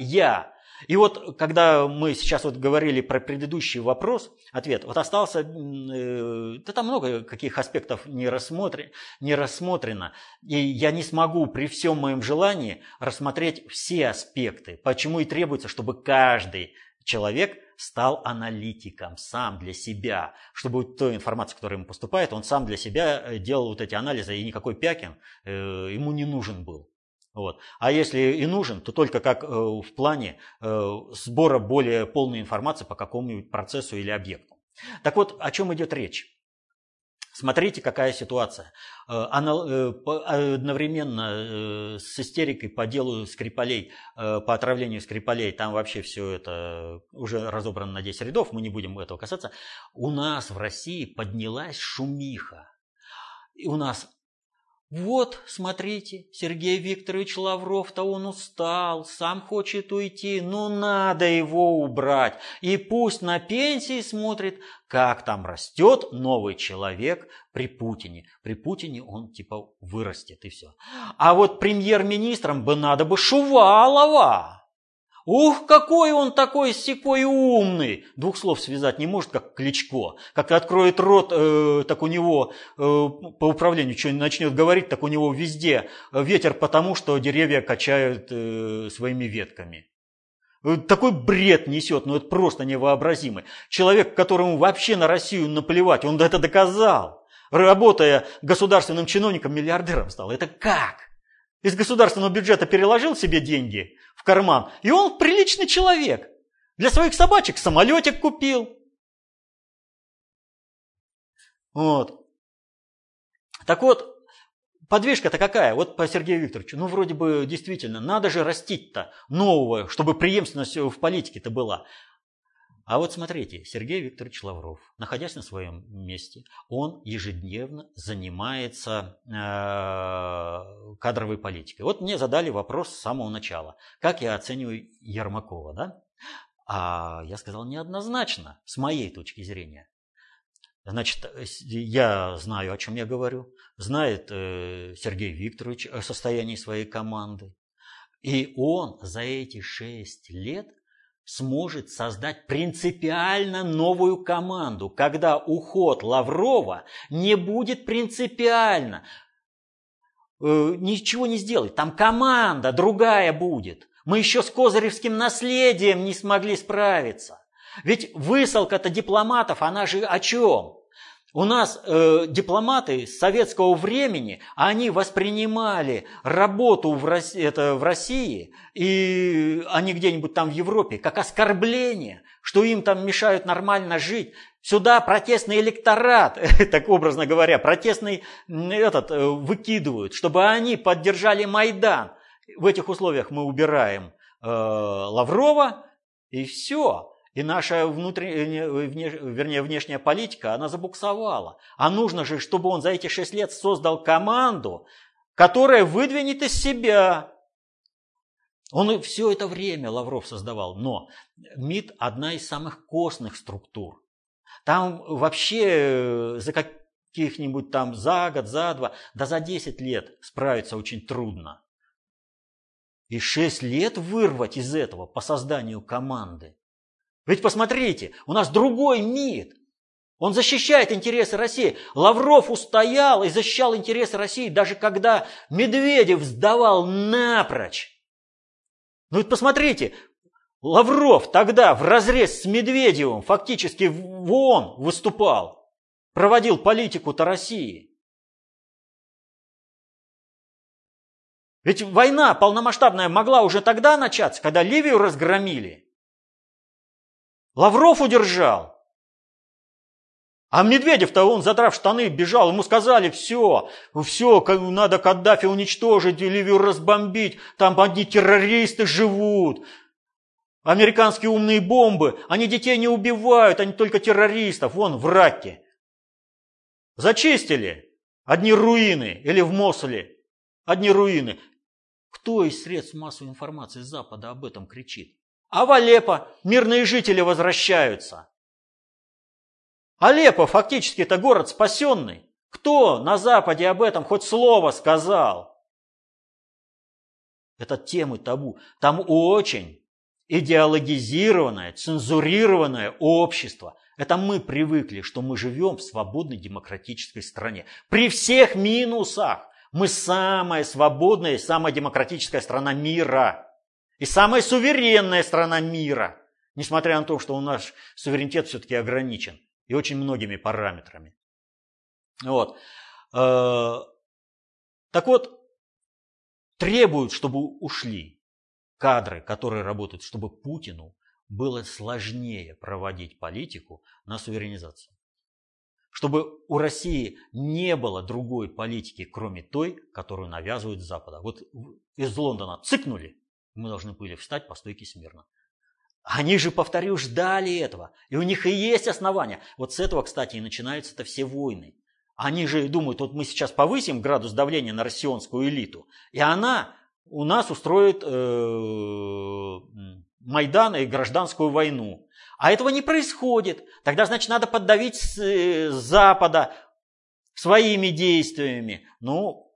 И вот, когда мы сейчас вот говорили про предыдущий вопрос, ответ, вот остался, э, да там много каких аспектов не, рассмотр, не рассмотрено, и я не смогу при всем моем желании рассмотреть все аспекты, почему и требуется, чтобы каждый человек стал аналитиком сам для себя, чтобы той информации, которая ему поступает, он сам для себя э, делал вот эти анализы, и никакой Пякин э, ему не нужен был. Вот. А если и нужен, то только как э, в плане сбора более полной информации по какому-нибудь процессу или объекту. Так вот, о чем идет речь? Смотрите, какая ситуация. Э, одновременно с истерикой по делу Скрипалей, по отравлению Скрипалей, там вообще все это уже разобрано на 10 рядов, мы не будем этого касаться. У нас в России поднялась шумиха. И у нас вот, смотрите, Сергей Викторович Лавров-то он устал, сам хочет уйти, но надо его убрать. И пусть на пенсии смотрит, как там растет новый человек при Путине. При Путине он типа вырастет и все. А вот премьер-министром бы надо бы Шувалова. Ух, какой он такой секой умный! Двух слов связать не может, как Кличко. Как откроет рот, э, так у него э, по управлению что начнет говорить, так у него везде ветер, потому что деревья качают э, своими ветками. Э, такой бред несет, ну это просто невообразимый. Человек, которому вообще на Россию наплевать, он это доказал. Работая государственным чиновником, миллиардером стал. Это как? Из государственного бюджета переложил себе деньги в карман, и он приличный человек. Для своих собачек самолетик купил. Вот. Так вот, подвижка-то какая? Вот по Сергею Викторовичу. Ну, вроде бы действительно, надо же растить-то новое, чтобы преемственность в политике-то была. А вот смотрите, Сергей Викторович Лавров, находясь на своем месте, он ежедневно занимается э, кадровой политикой. Вот мне задали вопрос с самого начала, как я оцениваю Ермакова, да? А я сказал неоднозначно, с моей точки зрения. Значит, я знаю, о чем я говорю, знает э, Сергей Викторович о состоянии своей команды. И он за эти шесть лет сможет создать принципиально новую команду, когда уход Лаврова не будет принципиально. э, ничего не сделать. Там команда другая будет. Мы еще с Козыревским наследием не смогли справиться. Ведь высылка-то дипломатов, она же о чем? У нас э, дипломаты советского времени, они воспринимали работу в России, это, в России и они где-нибудь там в Европе как оскорбление, что им там мешают нормально жить. Сюда протестный электорат, так образно говоря, протестный этот э, выкидывают, чтобы они поддержали Майдан. В этих условиях мы убираем э, Лаврова и все. И наша внутренняя, вернее, внешняя политика, она забуксовала. А нужно же, чтобы он за эти шесть лет создал команду, которая выдвинет из себя. Он все это время Лавров создавал. Но МИД одна из самых костных структур. Там вообще за каких-нибудь там за год, за два, да за десять лет справиться очень трудно. И шесть лет вырвать из этого по созданию команды. Ведь посмотрите, у нас другой МИД. Он защищает интересы России. Лавров устоял и защищал интересы России, даже когда Медведев сдавал напрочь. Ну ведь посмотрите, Лавров тогда в разрез с Медведевым фактически в ООН выступал, проводил политику-то России. Ведь война полномасштабная могла уже тогда начаться, когда Ливию разгромили. Лавров удержал. А Медведев-то он, задрав штаны, бежал. Ему сказали, все, все, надо Каддафи уничтожить, Ливию разбомбить. Там одни террористы живут. Американские умные бомбы, они детей не убивают, они только террористов. Вон в Раке. Зачистили. Одни руины. Или в Мосле. Одни руины. Кто из средств массовой информации Запада об этом кричит? А в Алеппо мирные жители возвращаются. Алеппо фактически это город спасенный. Кто на Западе об этом хоть слово сказал? Это темы табу. Там очень идеологизированное, цензурированное общество. Это мы привыкли, что мы живем в свободной демократической стране. При всех минусах мы самая свободная и самая демократическая страна мира. И самая суверенная страна мира, несмотря на то, что у нас суверенитет все-таки ограничен и очень многими параметрами. Вот. Э, так вот, требуют, чтобы ушли кадры, которые работают, чтобы Путину было сложнее проводить политику на суверенизацию. Чтобы у России не было другой политики, кроме той, которую навязывают Запада. Вот из Лондона цыкнули, мы должны были встать по стойке смирно. Они же, повторю, ждали этого. И у них и есть основания. Вот с этого, кстати, и начинаются-то все войны. Они же думают, вот мы сейчас повысим градус давления на россионскую элиту, и она у нас устроит э, Майдан и гражданскую войну. А этого не происходит. Тогда, значит, надо поддавить с, э, Запада своими действиями. Ну,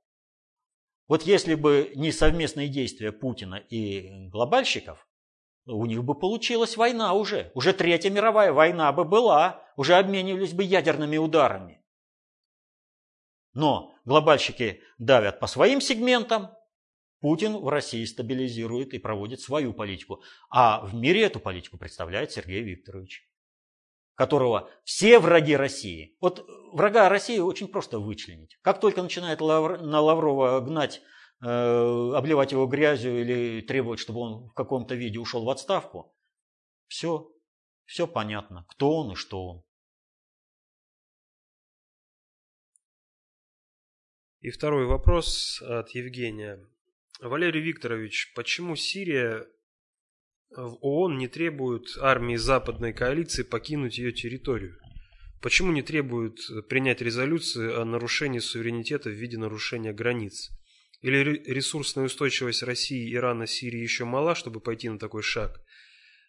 вот если бы не совместные действия Путина и глобальщиков, у них бы получилась война уже. Уже Третья мировая война бы была. Уже обменивались бы ядерными ударами. Но глобальщики давят по своим сегментам, Путин в России стабилизирует и проводит свою политику. А в мире эту политику представляет Сергей Викторович, которого все враги России. Вот врага России очень просто вычленить. Как только начинает Лавр, на Лаврова гнать, э, обливать его грязью или требовать, чтобы он в каком-то виде ушел в отставку, все, все понятно, кто он и что он. И второй вопрос от Евгения. Валерий Викторович, почему Сирия в ООН не требует армии западной коалиции покинуть ее территорию? Почему не требуют э, принять резолюцию о нарушении суверенитета в виде нарушения границ? Или ресурсная устойчивость России, Ирана, Сирии еще мала, чтобы пойти на такой шаг?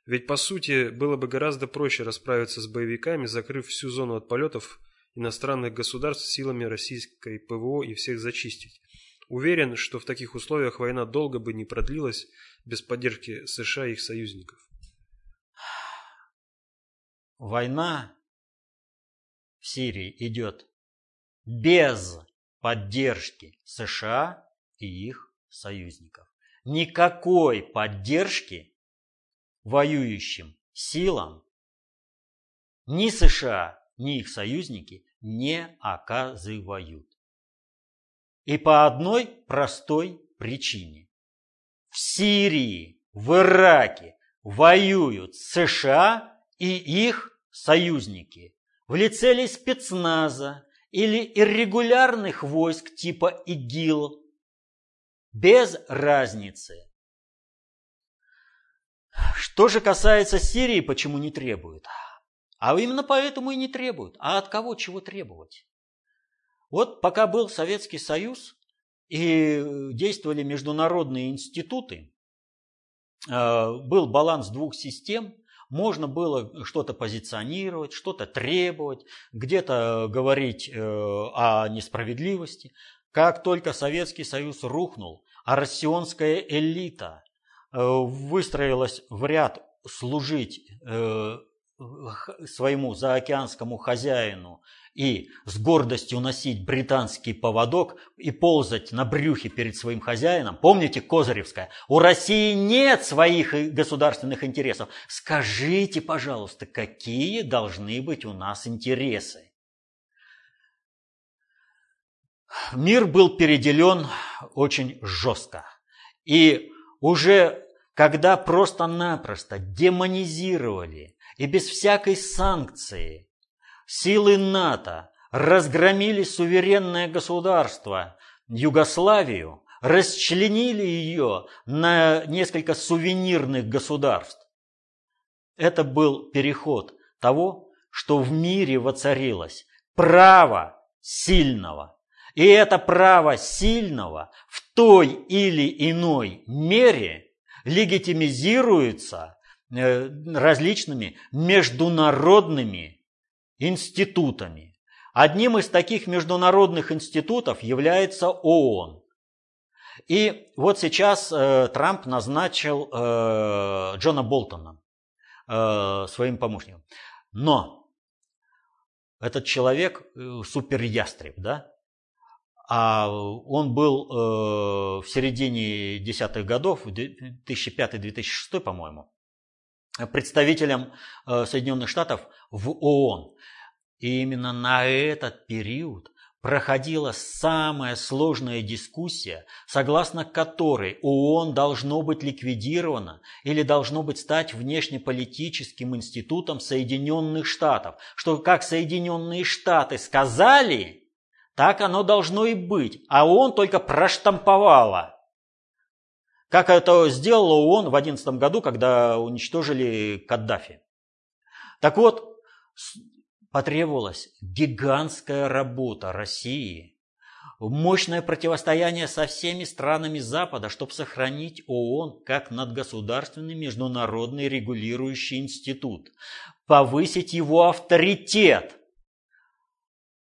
Ведь по сути было бы гораздо проще расправиться с боевиками, закрыв всю зону от полетов иностранных государств силами российской ПВО и всех зачистить. Уверен, что в таких условиях война долго бы не продлилась без поддержки США и их союзников. Война в Сирии идет без поддержки США и их союзников. Никакой поддержки воюющим силам ни США, ни их союзники не оказывают. И по одной простой причине. В Сирии, в Ираке воюют США и их союзники в лице ли спецназа или иррегулярных войск типа ИГИЛ. Без разницы. Что же касается Сирии, почему не требуют? А именно поэтому и не требуют. А от кого чего требовать? Вот пока был Советский Союз и действовали международные институты, э, был баланс двух систем, можно было что-то позиционировать, что-то требовать, где-то говорить э, о несправедливости. Как только Советский Союз рухнул, а россионская элита э, выстроилась в ряд служить своему заокеанскому хозяину и с гордостью носить британский поводок и ползать на брюхе перед своим хозяином. Помните Козыревская? У России нет своих государственных интересов. Скажите, пожалуйста, какие должны быть у нас интересы? Мир был переделен очень жестко. И уже когда просто-напросто демонизировали и без всякой санкции силы НАТО разгромили суверенное государство Югославию, расчленили ее на несколько сувенирных государств. Это был переход того, что в мире воцарилось право сильного. И это право сильного в той или иной мере легитимизируется Э, различными международными институтами. Одним из таких международных институтов является ООН. И вот сейчас э, Трамп назначил э, Джона Болтона э, своим помощником. Но этот человек э, супер ястреб, да? А он был э, в середине десятых годов, 2005-2006, по-моему, представителем э, Соединенных Штатов в ООН. И именно на этот период проходила самая сложная дискуссия, согласно которой ООН должно быть ликвидировано или должно быть стать внешнеполитическим институтом Соединенных Штатов. Что как Соединенные Штаты сказали, так оно должно и быть, а ООН только проштамповала как это сделала ООН в 2011 году, когда уничтожили Каддафи. Так вот, потребовалась гигантская работа России, мощное противостояние со всеми странами Запада, чтобы сохранить ООН как надгосударственный международный регулирующий институт, повысить его авторитет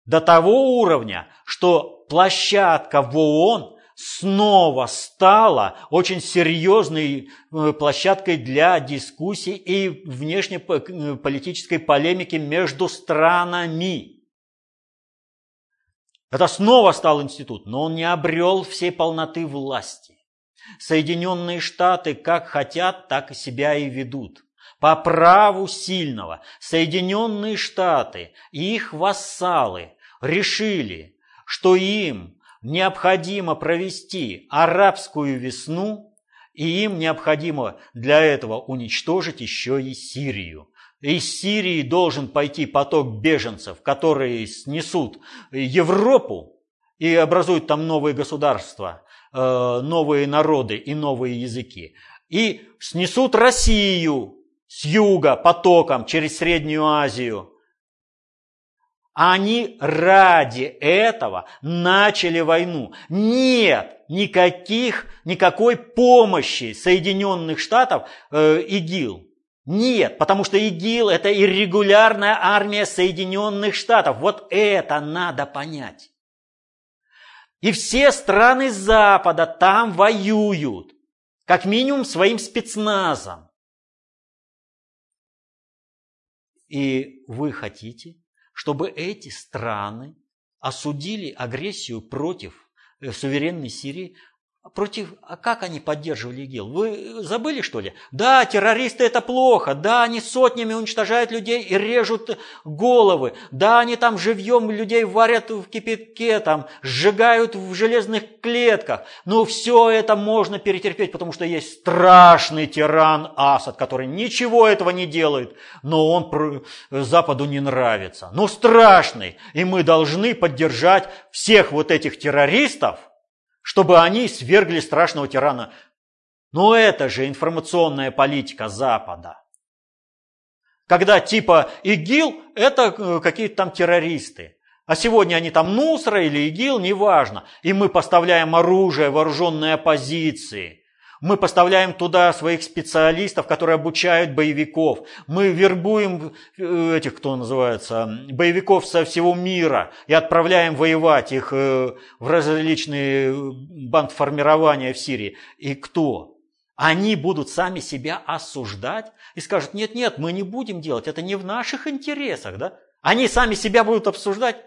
до того уровня, что площадка в ООН снова стала очень серьезной э, площадкой для дискуссий и внешнеполитической полемики между странами. Это снова стал институт, но он не обрел всей полноты власти. Соединенные Штаты как хотят, так и себя и ведут. По праву сильного Соединенные Штаты и их вассалы решили, что им необходимо провести арабскую весну, и им необходимо для этого уничтожить еще и Сирию. Из Сирии должен пойти поток беженцев, которые снесут Европу и образуют там новые государства, э, новые народы и новые языки. И снесут Россию с юга потоком через Среднюю Азию – они ради этого начали войну. Нет никаких, никакой помощи Соединенных Штатов э, ИГИЛ. Нет, потому что ИГИЛ это иррегулярная армия Соединенных Штатов. Вот это надо понять. И все страны Запада там воюют. Как минимум своим спецназом. И вы хотите, чтобы эти страны осудили агрессию против э, суверенной Сирии, Против, а как они поддерживали ИГИЛ? Вы забыли, что ли? Да, террористы это плохо. Да, они сотнями уничтожают людей и режут головы. Да, они там живьем людей варят в кипятке, там, сжигают в железных клетках. Но все это можно перетерпеть, потому что есть страшный тиран Асад, который ничего этого не делает, но он Западу не нравится. Но страшный. И мы должны поддержать всех вот этих террористов, чтобы они свергли страшного тирана. Но это же информационная политика Запада. Когда типа ИГИЛ – это э, какие-то там террористы. А сегодня они там Нусра или ИГИЛ, неважно. И мы поставляем оружие вооруженной оппозиции – мы поставляем туда своих специалистов, которые обучают боевиков. Мы вербуем э, этих, кто называется, боевиков со всего мира и отправляем воевать их э, в различные э, бандформирования в Сирии. И кто? Они будут сами себя осуждать и скажут, нет-нет, мы не будем делать, это не в наших интересах. Да? Они сами себя будут обсуждать,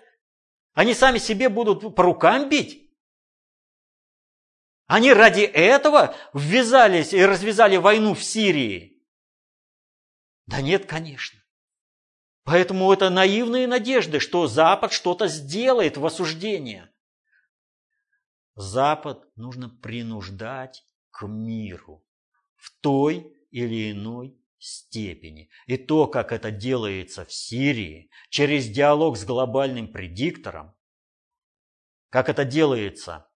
они сами себе будут по рукам бить. Они ради этого ввязались и развязали войну в Сирии? Да нет, конечно. Поэтому это наивные надежды, что Запад что-то сделает в осуждение. Запад нужно принуждать к миру в той или иной степени. И то, как это делается в Сирии, через диалог с глобальным предиктором, как это делается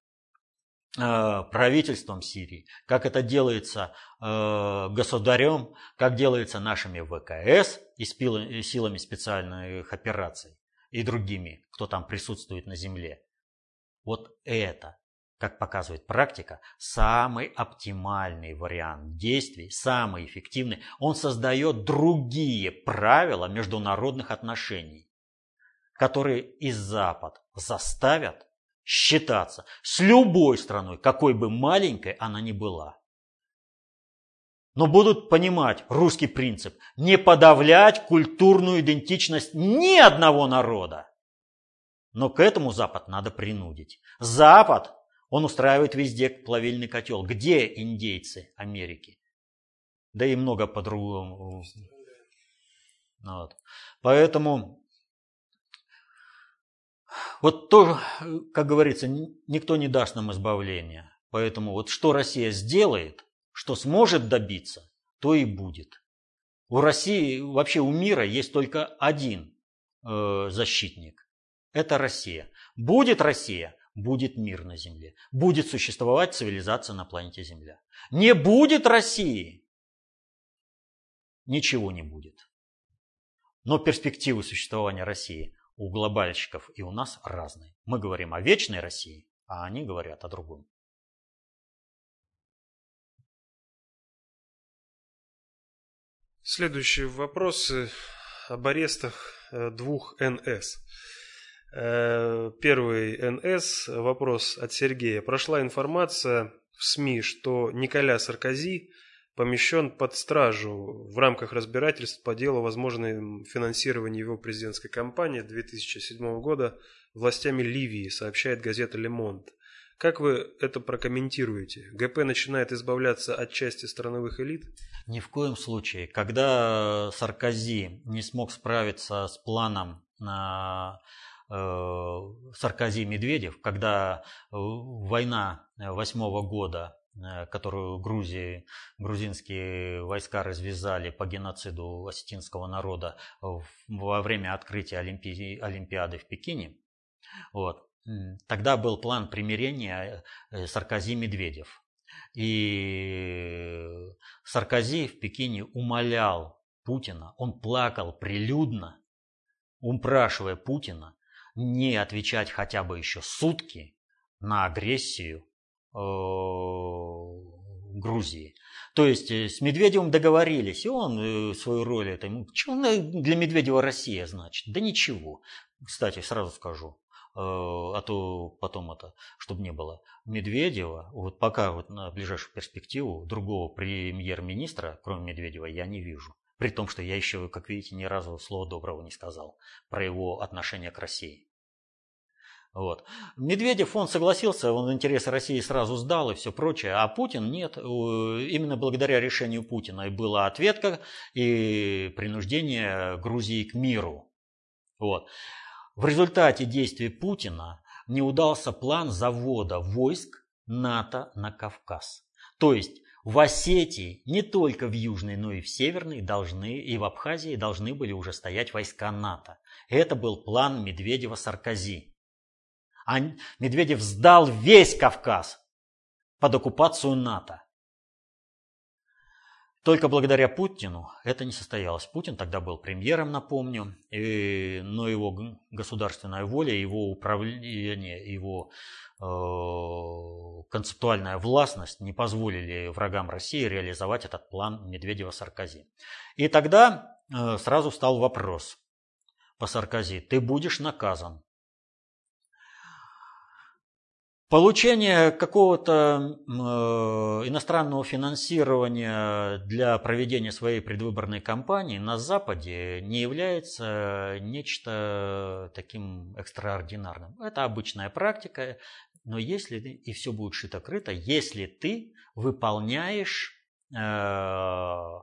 правительством Сирии, как это делается э, государем, как делается нашими ВКС и силами специальных операций и другими, кто там присутствует на земле. Вот это, как показывает практика, самый оптимальный вариант действий, самый эффективный. Он создает другие правила международных отношений, которые и Запад заставят считаться с любой страной, какой бы маленькой она ни была. Но будут понимать русский принцип – не подавлять культурную идентичность ни одного народа. Но к этому Запад надо принудить. Запад, он устраивает везде плавильный котел. Где индейцы Америки? Да и много по-другому. Вот. Поэтому вот то, как говорится, никто не даст нам избавления. Поэтому вот что Россия сделает, что сможет добиться, то и будет. У России, вообще у мира есть только один э, защитник. Это Россия. Будет Россия, будет мир на Земле. Будет существовать цивилизация на планете Земля. Не будет России, ничего не будет. Но перспективы существования России у глобальщиков и у нас разные. Мы говорим о вечной России, а они говорят о другом. Следующие вопросы об арестах э, двух НС. Э, первый НС, вопрос от Сергея. Прошла информация в СМИ, что Николя Саркози помещен под стражу в рамках разбирательств по делу возможного финансирования его президентской кампании 2007 года властями Ливии, сообщает газета «Ле Монт». Как вы это прокомментируете? ГП начинает избавляться от части страновых элит? Ни в коем случае. Когда Саркози не смог справиться с планом на э, Саркози-Медведев, когда э, война восьмого года которую Грузии, грузинские войска развязали по геноциду осетинского народа во время открытия Олимпи... Олимпиады в Пекине. Вот. Тогда был план примирения э, Саркози-Медведев. И Саркози в Пекине умолял Путина, он плакал прилюдно, упрашивая Путина не отвечать хотя бы еще сутки на агрессию Э, Грузии. То есть э, с Медведевым договорились, и он э, свою роль это. Что для Медведева Россия значит? Да ничего. Кстати, сразу скажу, а то потом это, чтобы не было. Медведева, вот пока вот на ближайшую перспективу другого премьер-министра, кроме Медведева, я не вижу. При том, что я еще, как видите, ни разу слова доброго не сказал про его отношение к России. Вот. Медведев, он согласился, он интересы России сразу сдал и все прочее, а Путин нет. Именно благодаря решению Путина и была ответка и принуждение Грузии к миру. Вот. В результате действий Путина не удался план завода войск НАТО на Кавказ. То есть в Осетии, не только в Южной, но и в Северной должны, и в Абхазии должны были уже стоять войска НАТО. Это был план Медведева-Саркози. А Медведев сдал весь Кавказ под оккупацию НАТО. Только благодаря Путину это не состоялось. Путин тогда был премьером, напомню, и, но его государственная воля, его управление, его э, концептуальная властность не позволили врагам России реализовать этот план Медведева-Саркози. И тогда э, сразу стал вопрос по Саркози. Ты будешь наказан. Получение какого-то э, иностранного финансирования для проведения своей предвыборной кампании на Западе не является нечто таким экстраординарным. Это обычная практика, но если ты, и все будет шито-крыто, если ты выполняешь э, э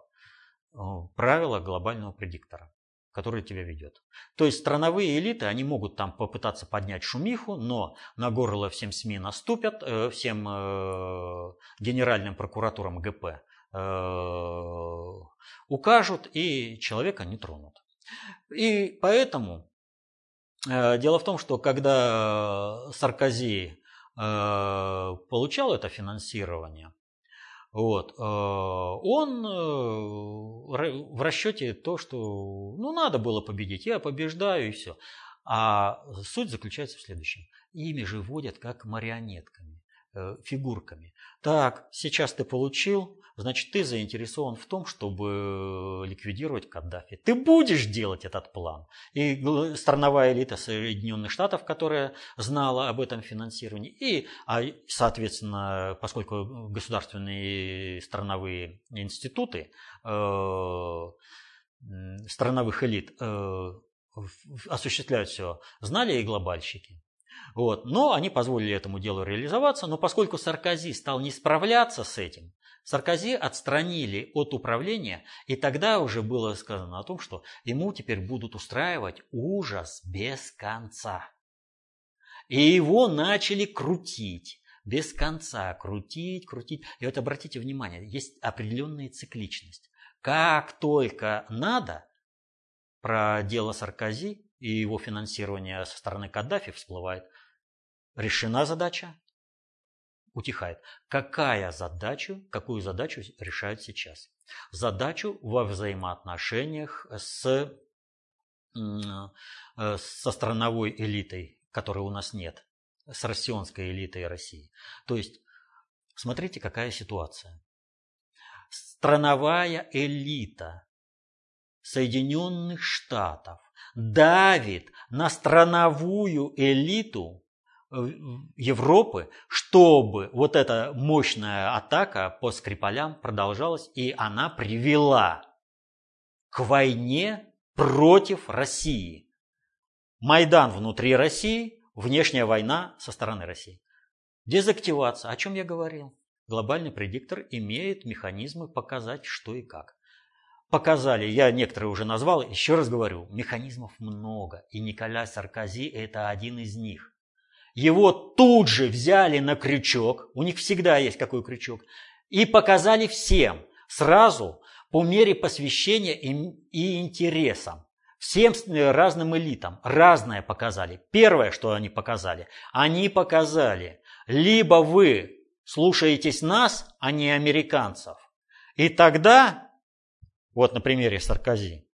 правила глобального предиктора который тебя ведет. То есть страновые элиты, они могут там попытаться поднять шумиху, но на горло всем СМИ наступят, э, всем э, генеральным прокуратурам ГП э, укажут и человека не тронут. И поэтому дело в том, что когда Саркози получал это финансирование, вот. Э, он э, в расчете то, что ну, надо было победить, я побеждаю и все. А суть заключается в следующем. Ими же водят как марионетками, э, фигурками. Так, сейчас ты получил, значит, ты заинтересован в том, чтобы ликвидировать Каддафи. Ты будешь делать этот план. И страновая элита Соединенных Штатов, которая знала об этом финансировании, и, а, соответственно, поскольку государственные страновые институты э, страновых элит э, осуществляют все, знали и глобальщики. Вот. Но они позволили этому делу реализоваться, но поскольку Саркози стал не справляться с этим, Саркози отстранили от управления, и тогда уже было сказано о том, что ему теперь будут устраивать ужас без конца. И его начали крутить, без конца, крутить, крутить. И вот обратите внимание, есть определенная цикличность. Как только надо, про дело Саркози и его финансирование со стороны Каддафи всплывает, решена задача, утихает. Какая задачу, какую задачу решают сейчас? Задачу во взаимоотношениях с, э, со страновой элитой, которой у нас нет, с россионской элитой России. То есть, смотрите, какая ситуация. Страновая элита Соединенных Штатов давит на страновую элиту Европы, чтобы вот эта мощная атака по Скрипалям продолжалась, и она привела к войне против России. Майдан внутри России, внешняя война со стороны России. Дезактивация. О чем я говорил? Глобальный предиктор имеет механизмы показать, что и как. Показали, я некоторые уже назвал, еще раз говорю, механизмов много, и Николя Саркози это один из них. Его тут же взяли на крючок, у них всегда есть какой крючок, и показали всем сразу по мере посвящения и интересам. Всем э, разным элитам разное показали. Первое, что они показали, они показали, либо вы слушаетесь нас, а не американцев. И тогда, вот на примере Саркози,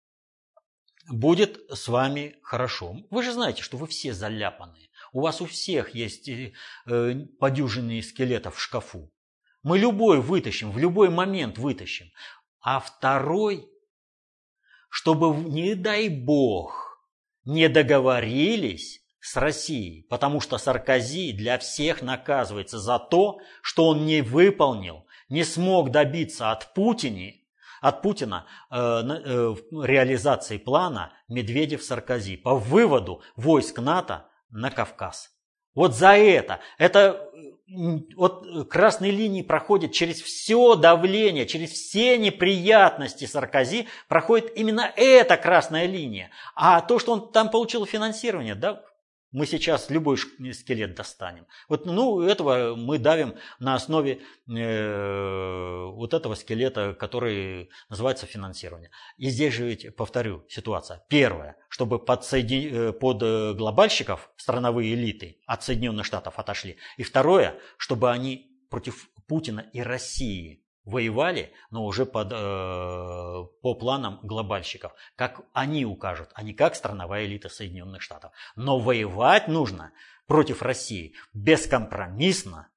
будет с вами хорошо. Вы же знаете, что вы все заляпанные. У вас у всех есть э, подюжинные скелетов в шкафу. Мы любой вытащим, в любой момент вытащим. А второй, чтобы, не дай бог, не договорились с Россией, потому что Саркози для всех наказывается за то, что он не выполнил, не смог добиться от Путина, от Путина э, э, реализации плана Медведев-Саркози по выводу войск НАТО на Кавказ. Вот за это. Это вот красные линии проходят через все давление, через все неприятности Саркози, проходит именно эта красная линия. А то, что он там получил финансирование, да, мы сейчас любой скелет достанем. Вот, ну, этого мы давим на основе э, вот этого скелета, который называется финансирование. И здесь же ведь, повторю, ситуация. Первое, чтобы. Э, под э, глобальщиков страновые элиты от Соединенных Штатов отошли. И второе, чтобы они против Путина и России воевали, но уже под, э, по планам глобальщиков, как они укажут, а не как страновая элита Соединенных Штатов. Но воевать нужно против России бескомпромиссно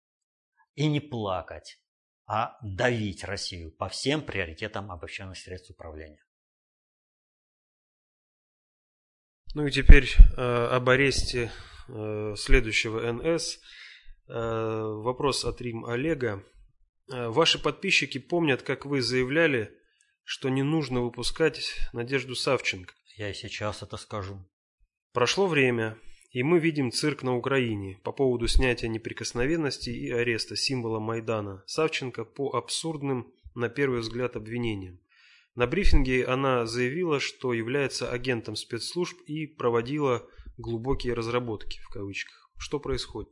и не плакать, а давить Россию по всем приоритетам обобщенных средств управления. Ну и теперь э, об аресте э, следующего НС. Э, вопрос от Рим Олега. Э, ваши подписчики помнят, как вы заявляли, что не нужно выпускать Надежду Савченко. Я и сейчас это скажу. Прошло время, и мы видим цирк на Украине по поводу снятия неприкосновенности и ареста символа Майдана Савченко по абсурдным, на первый взгляд, обвинениям. На брифинге она заявила, что является агентом спецслужб и проводила глубокие разработки, в кавычках. Что происходит?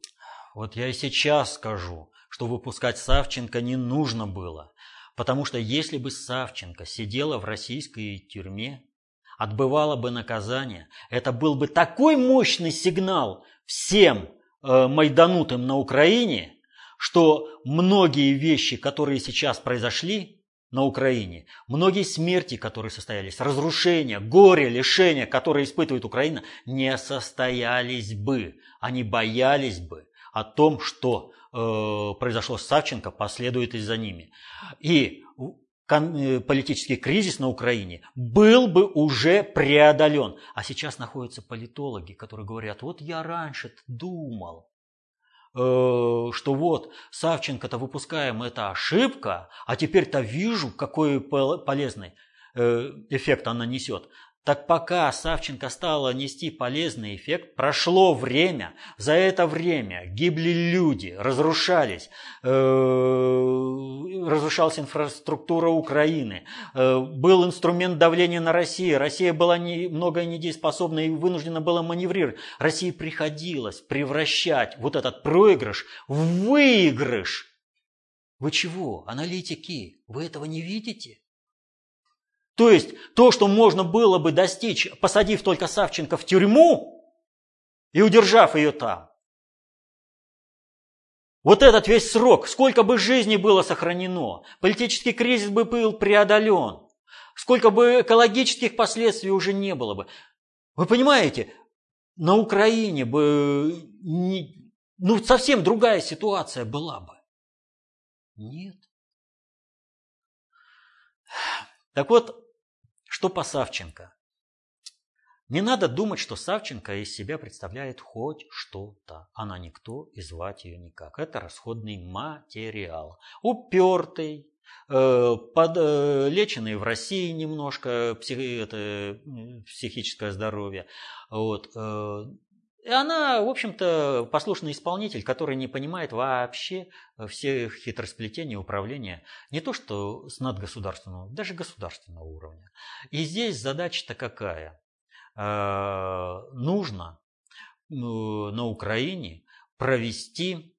Вот я и сейчас скажу что выпускать Савченко не нужно было, потому что если бы Савченко сидела в российской тюрьме, отбывала бы наказание, это был бы такой мощный сигнал всем э, майданутым на Украине, что многие вещи, которые сейчас произошли на Украине, многие смерти, которые состоялись, разрушения, горе, лишения, которые испытывает Украина, не состоялись бы. Они боялись бы о том, что Э, произошло с Савченко, последует и за ними. И э, политический кризис на Украине был бы уже преодолен. А сейчас находятся политологи, которые говорят, вот я раньше думал, э, что вот Савченко-то выпускаем, это ошибка, а теперь-то вижу, какой полезный эффект она несет. Так пока Савченко стала нести полезный эффект, прошло время. За это время гибли люди, разрушались, э, разрушалась инфраструктура Украины, э, был инструмент давления на Россию. Россия была не, многое недееспособна и вынуждена была маневрировать. России приходилось превращать вот этот проигрыш в выигрыш. Вы чего, аналитики, вы этого не видите? То есть то, что можно было бы достичь, посадив только Савченко в тюрьму и удержав ее там. Вот этот весь срок, сколько бы жизней было сохранено, политический кризис бы был преодолен, сколько бы экологических последствий уже не было бы. Вы понимаете, на Украине бы не, ну, совсем другая ситуация была бы. Нет. Так вот, что по Савченко? Не надо думать, что Савченко из себя представляет хоть что-то. Она никто и звать ее никак. Это расходный материал. Упертый, э, подлеченный э, в России немножко псих, это, психическое здоровье. Вот, э, и она, в общем-то, послушный исполнитель, который не понимает вообще всех хитросплетений управления, не то что с надгосударственного, даже государственного уровня. И здесь задача-то какая? Э, нужно ну, на Украине провести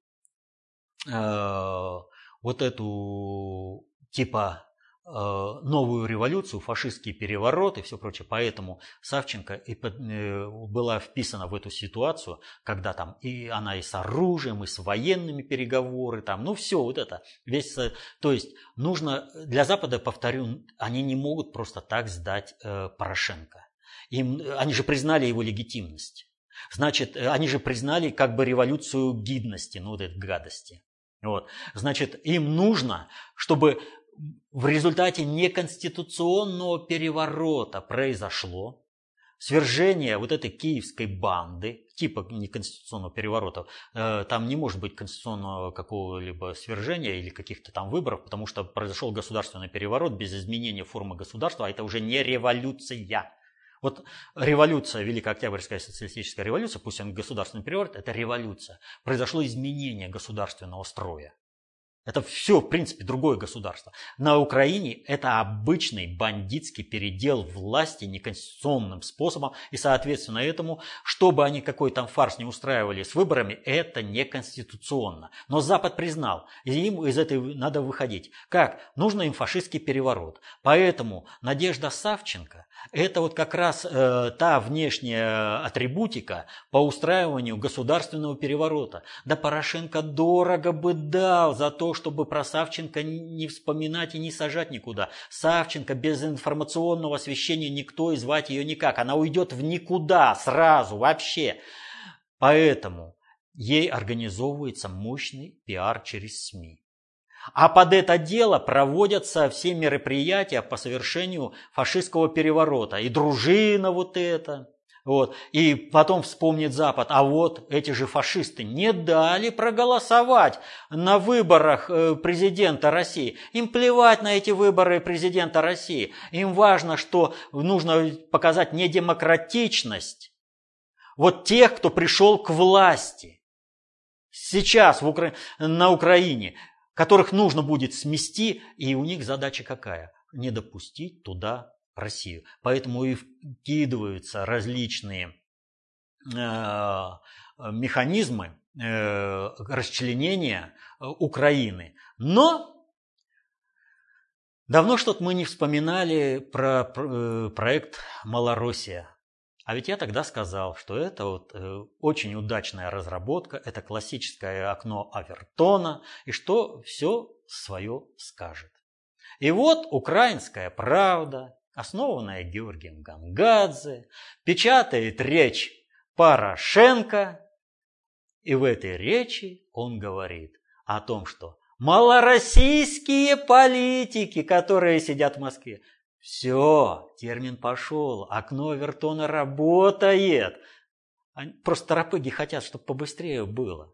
э, вот эту типа новую революцию, фашистский переворот и все прочее. Поэтому Савченко и э, была вписана в эту ситуацию, когда там и она и с оружием, и с военными переговоры, там, ну все вот это. Весь, э, то есть нужно, для Запада, повторю, они не могут просто так сдать э, Порошенко. Им, они же признали его легитимность. Значит, они же признали как бы революцию гидности, ну вот этой гадости. Вот. Значит, им нужно, чтобы в результате неконституционного переворота произошло свержение вот этой киевской банды, типа неконституционного переворота, э, там не может быть конституционного какого-либо свержения или каких-то там выборов, потому что произошел государственный переворот без изменения формы государства, а это уже не революция. Вот революция, Великая Октябрьская социалистическая революция, пусть он государственный переворот, это революция. Произошло изменение государственного строя. Это все, в принципе, другое государство. На Украине это обычный бандитский передел власти неконституционным способом. И, соответственно, этому, чтобы они какой там фарс не устраивали с выборами, это неконституционно. Но Запад признал, им из этой надо выходить. Как? Нужно им фашистский переворот. Поэтому Надежда Савченко – это вот как раз э, та внешняя атрибутика по устраиванию государственного переворота. Да Порошенко дорого бы дал за то, чтобы про Савченко не вспоминать и не сажать никуда. Савченко без информационного освещения никто и звать ее никак. Она уйдет в никуда сразу, вообще. Поэтому ей организовывается мощный пиар через СМИ. А под это дело проводятся все мероприятия по совершению фашистского переворота. И дружина вот эта, вот. И потом вспомнит Запад, а вот эти же фашисты не дали проголосовать на выборах э, президента России. Им плевать на эти выборы президента России. Им важно, что нужно показать недемократичность вот тех, кто пришел к власти. Сейчас в Укра... на Украине, которых нужно будет смести, и у них задача какая? Не допустить туда Россию. Поэтому и вкидываются различные э, механизмы э, расчленения э, Украины. Но давно что-то мы не вспоминали про проект «Малороссия». А ведь я тогда сказал, что это вот очень удачная разработка, это классическое окно Авертона, и что все свое скажет. И вот украинская правда, основанная Георгием Гангадзе, печатает речь Порошенко, и в этой речи он говорит о том, что малороссийские политики, которые сидят в Москве, все, термин пошел, окно Вертона работает. Просто торопыги хотят, чтобы побыстрее было.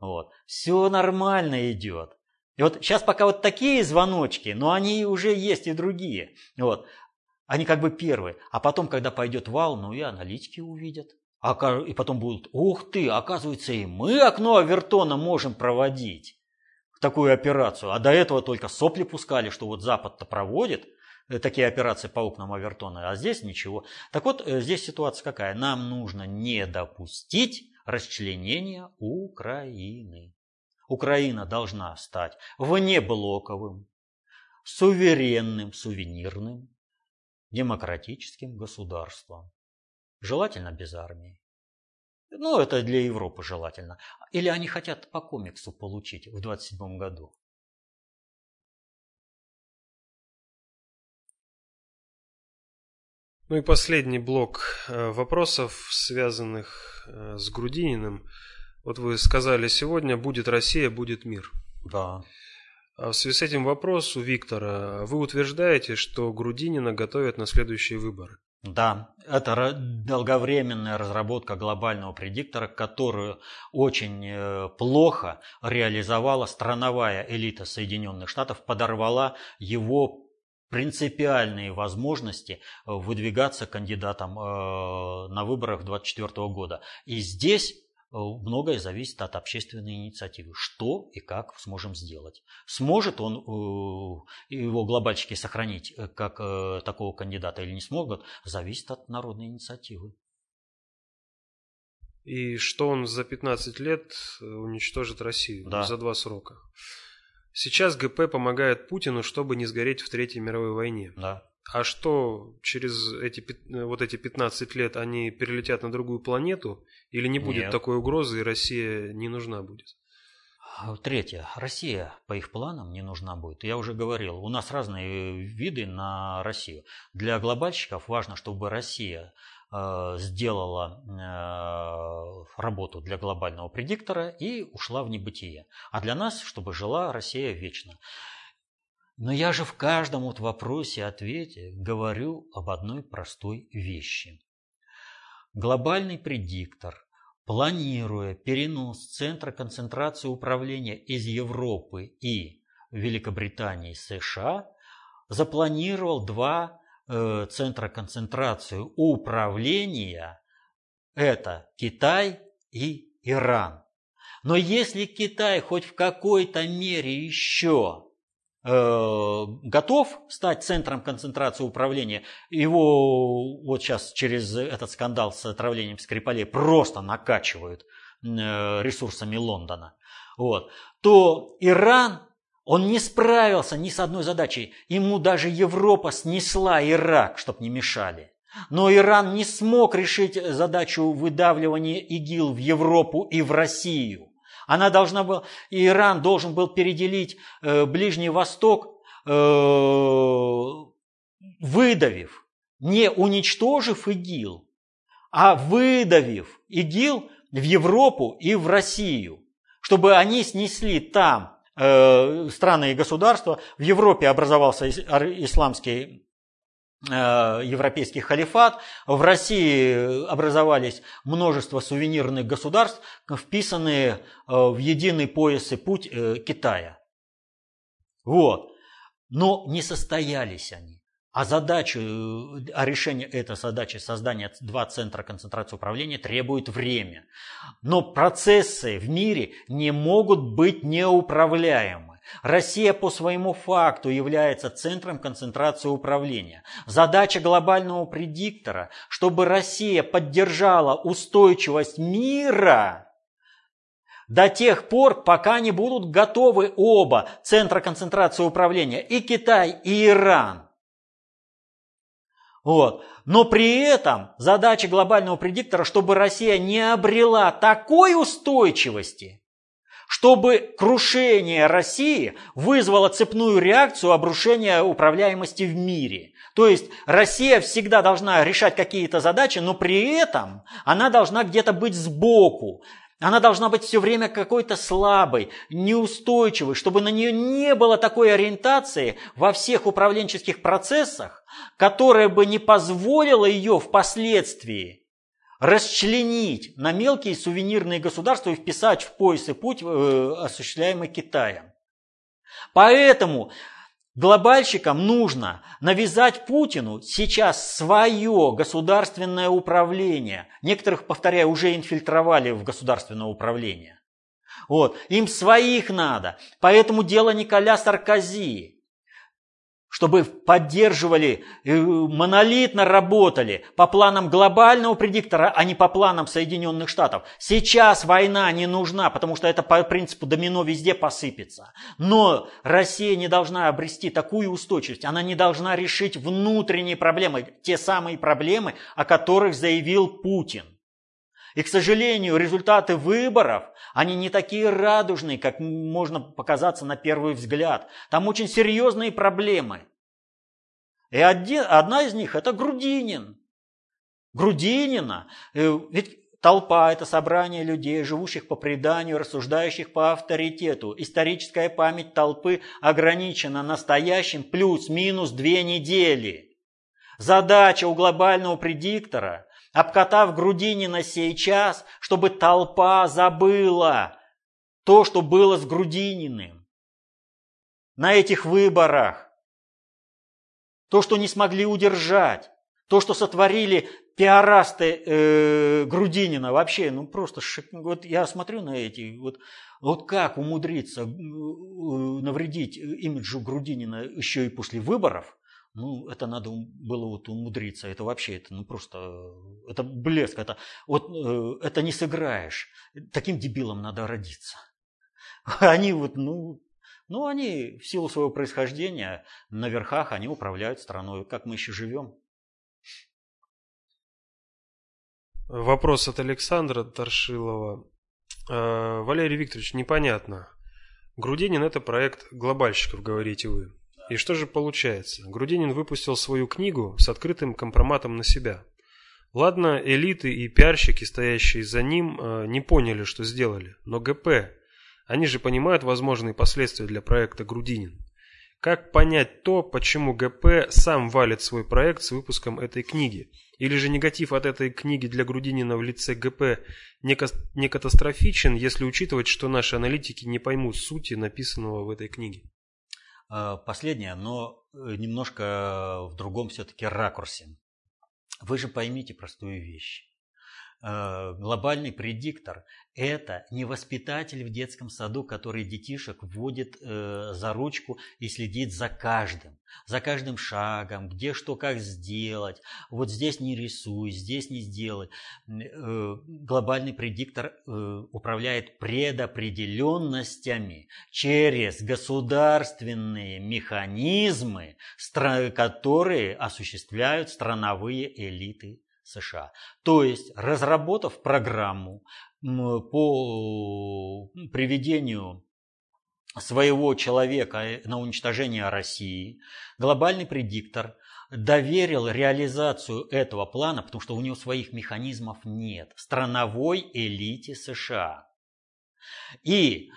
Вот. Все нормально идет. И вот сейчас пока вот такие звоночки, но они уже есть и другие. Вот. Они как бы первые. А потом, когда пойдет вал, ну и аналитики увидят. И потом будут, ух ты, оказывается, и мы окно Авертона можем проводить такую операцию. А до этого только сопли пускали, что вот Запад-то проводит э, такие операции по окнам Авертона, а здесь ничего. Так вот, э, здесь ситуация какая? Нам нужно не допустить расчленения Украины. Украина должна стать внеблоковым, суверенным, сувенирным, демократическим государством. Желательно без армии. Ну, это для Европы желательно. Или они хотят по комиксу получить в 27 году. Ну и последний блок э, вопросов, связанных э, с Грудининым. Вот вы сказали сегодня, будет Россия, будет мир. Да. А в связи с этим вопрос у Виктора. Вы утверждаете, что Грудинина готовят на следующие выборы? Да, это долговременная разработка глобального предиктора, которую очень э, плохо реализовала страновая элита Соединенных Штатов, подорвала его принципиальные возможности выдвигаться кандидатом э, на выборах 2024 года. И здесь Э, многое зависит от общественной инициативы. Что и как сможем сделать. Сможет он, э, его глобальщики, сохранить э, как такого кандидата или не смогут, зависит от народной инициативы. И что он за 15 лет уничтожит Россию да. за два срока. Сейчас ГП помогает Путину, чтобы не сгореть в Третьей мировой войне. Да. А что, через эти, вот эти 15 лет они перелетят на другую планету? Или не будет Нет. такой угрозы, и Россия не нужна будет? А, третье. Россия по их планам не нужна будет. Я уже говорил, у нас разные виды на Россию. Для глобальщиков важно, чтобы Россия э, сделала э, работу для глобального предиктора и ушла в небытие. А для нас, чтобы жила Россия вечно. Но я же в каждом вот вопросе, ответе говорю об одной простой вещи. Глобальный предиктор, планируя перенос центра концентрации управления из Европы и Великобритании США, запланировал два э, центра концентрации управления – это Китай и Иран. Но если Китай хоть в какой-то мере еще готов стать центром концентрации управления, его вот сейчас через этот скандал с отравлением Скрипалей просто накачивают э, ресурсами Лондона, вот, то Иран, он не справился ни с одной задачей. Ему даже Европа снесла Ирак, чтобы не мешали. Но Иран не смог решить задачу выдавливания ИГИЛ в Европу и в Россию. Она должна была, Иран должен был переделить э, Ближний Восток, э, выдавив, не уничтожив ИГИЛ, а выдавив ИГИЛ в Европу и в Россию, чтобы они снесли там э, страны и государства. В Европе образовался исламский Э, европейский халифат. В России образовались множество сувенирных государств, вписанные э, в единый пояс и путь э, Китая. Вот. Но не состоялись они. А задачу, а решение этой задачи создания два центра концентрации управления требует время. Но процессы в мире не могут быть неуправляемы. Россия по своему факту является центром концентрации управления. Задача глобального предиктора, чтобы Россия поддержала устойчивость мира до тех пор, пока не будут готовы оба центра концентрации управления, и Китай, и Иран. Вот. Но при этом задача глобального предиктора, чтобы Россия не обрела такой устойчивости, чтобы крушение России вызвало цепную реакцию обрушения управляемости в мире. То есть Россия всегда должна решать какие-то задачи, но при этом она должна где-то быть сбоку. Она должна быть все время какой-то слабой, неустойчивой, чтобы на нее не было такой ориентации во всех управленческих процессах, которая бы не позволила ее впоследствии расчленить на мелкие сувенирные государства и вписать в пояс и путь, э, осуществляемый Китаем. Поэтому глобальщикам нужно навязать Путину сейчас свое государственное управление. Некоторых, повторяю, уже инфильтровали в государственное управление. Вот. Им своих надо. Поэтому дело Николя Саркози чтобы поддерживали, э, монолитно работали по планам глобального предиктора, а не по планам Соединенных Штатов. Сейчас война не нужна, потому что это по принципу домино везде посыпется. Но Россия не должна обрести такую устойчивость, она не должна решить внутренние проблемы, те самые проблемы, о которых заявил Путин. И, к сожалению, результаты выборов, они не такие радужные, как можно показаться на первый взгляд. Там очень серьезные проблемы. И один, одна из них – это Грудинин. Грудинина. Э, ведь толпа – это собрание людей, живущих по преданию, рассуждающих по авторитету. Историческая память толпы ограничена настоящим плюс-минус две недели. Задача у глобального предиктора обкатав Грудинина сейчас, чтобы толпа забыла то, что было с Грудининым. На этих выборах, то, что не смогли удержать, то, что сотворили пиарасты э, Грудинина, вообще, ну просто, шик... вот я смотрю на эти, вот, вот как умудриться э, навредить имиджу Грудинина еще и после выборов, ну, это надо было вот умудриться. Это вообще, это ну просто, это блеск. Это, вот, э, это не сыграешь. Таким дебилом надо родиться. Они вот, ну, ну, они в силу своего происхождения на верхах, они управляют страной. Как мы еще живем? Вопрос от Александра Торшилова. Э, Валерий Викторович, непонятно. Грудинин – это проект глобальщиков, говорите вы. И что же получается? Грудинин выпустил свою книгу с открытым компроматом на себя. Ладно, элиты и пиарщики, стоящие за ним, э, не поняли, что сделали. Но ГП, они же понимают возможные последствия для проекта Грудинин. Как понять то, почему ГП сам валит свой проект с выпуском этой книги? Или же негатив от этой книги для Грудинина в лице ГП не, не катастрофичен, если учитывать, что наши аналитики не поймут сути написанного в этой книге? Последнее, но немножко в другом все-таки ракурсе. Вы же поймите простую вещь. Э, глобальный предиктор – это не воспитатель в детском саду, который детишек вводит э, за ручку и следит за каждым, за каждым шагом, где что как сделать. Вот здесь не рисуй, здесь не сделай. Э, глобальный предиктор управляет предопределенностями через государственные механизмы, которые осуществляют страновые элиты США. То есть, разработав программу по приведению своего человека на уничтожение России, глобальный предиктор доверил реализацию этого плана, потому что у него своих механизмов нет, страновой элите США. И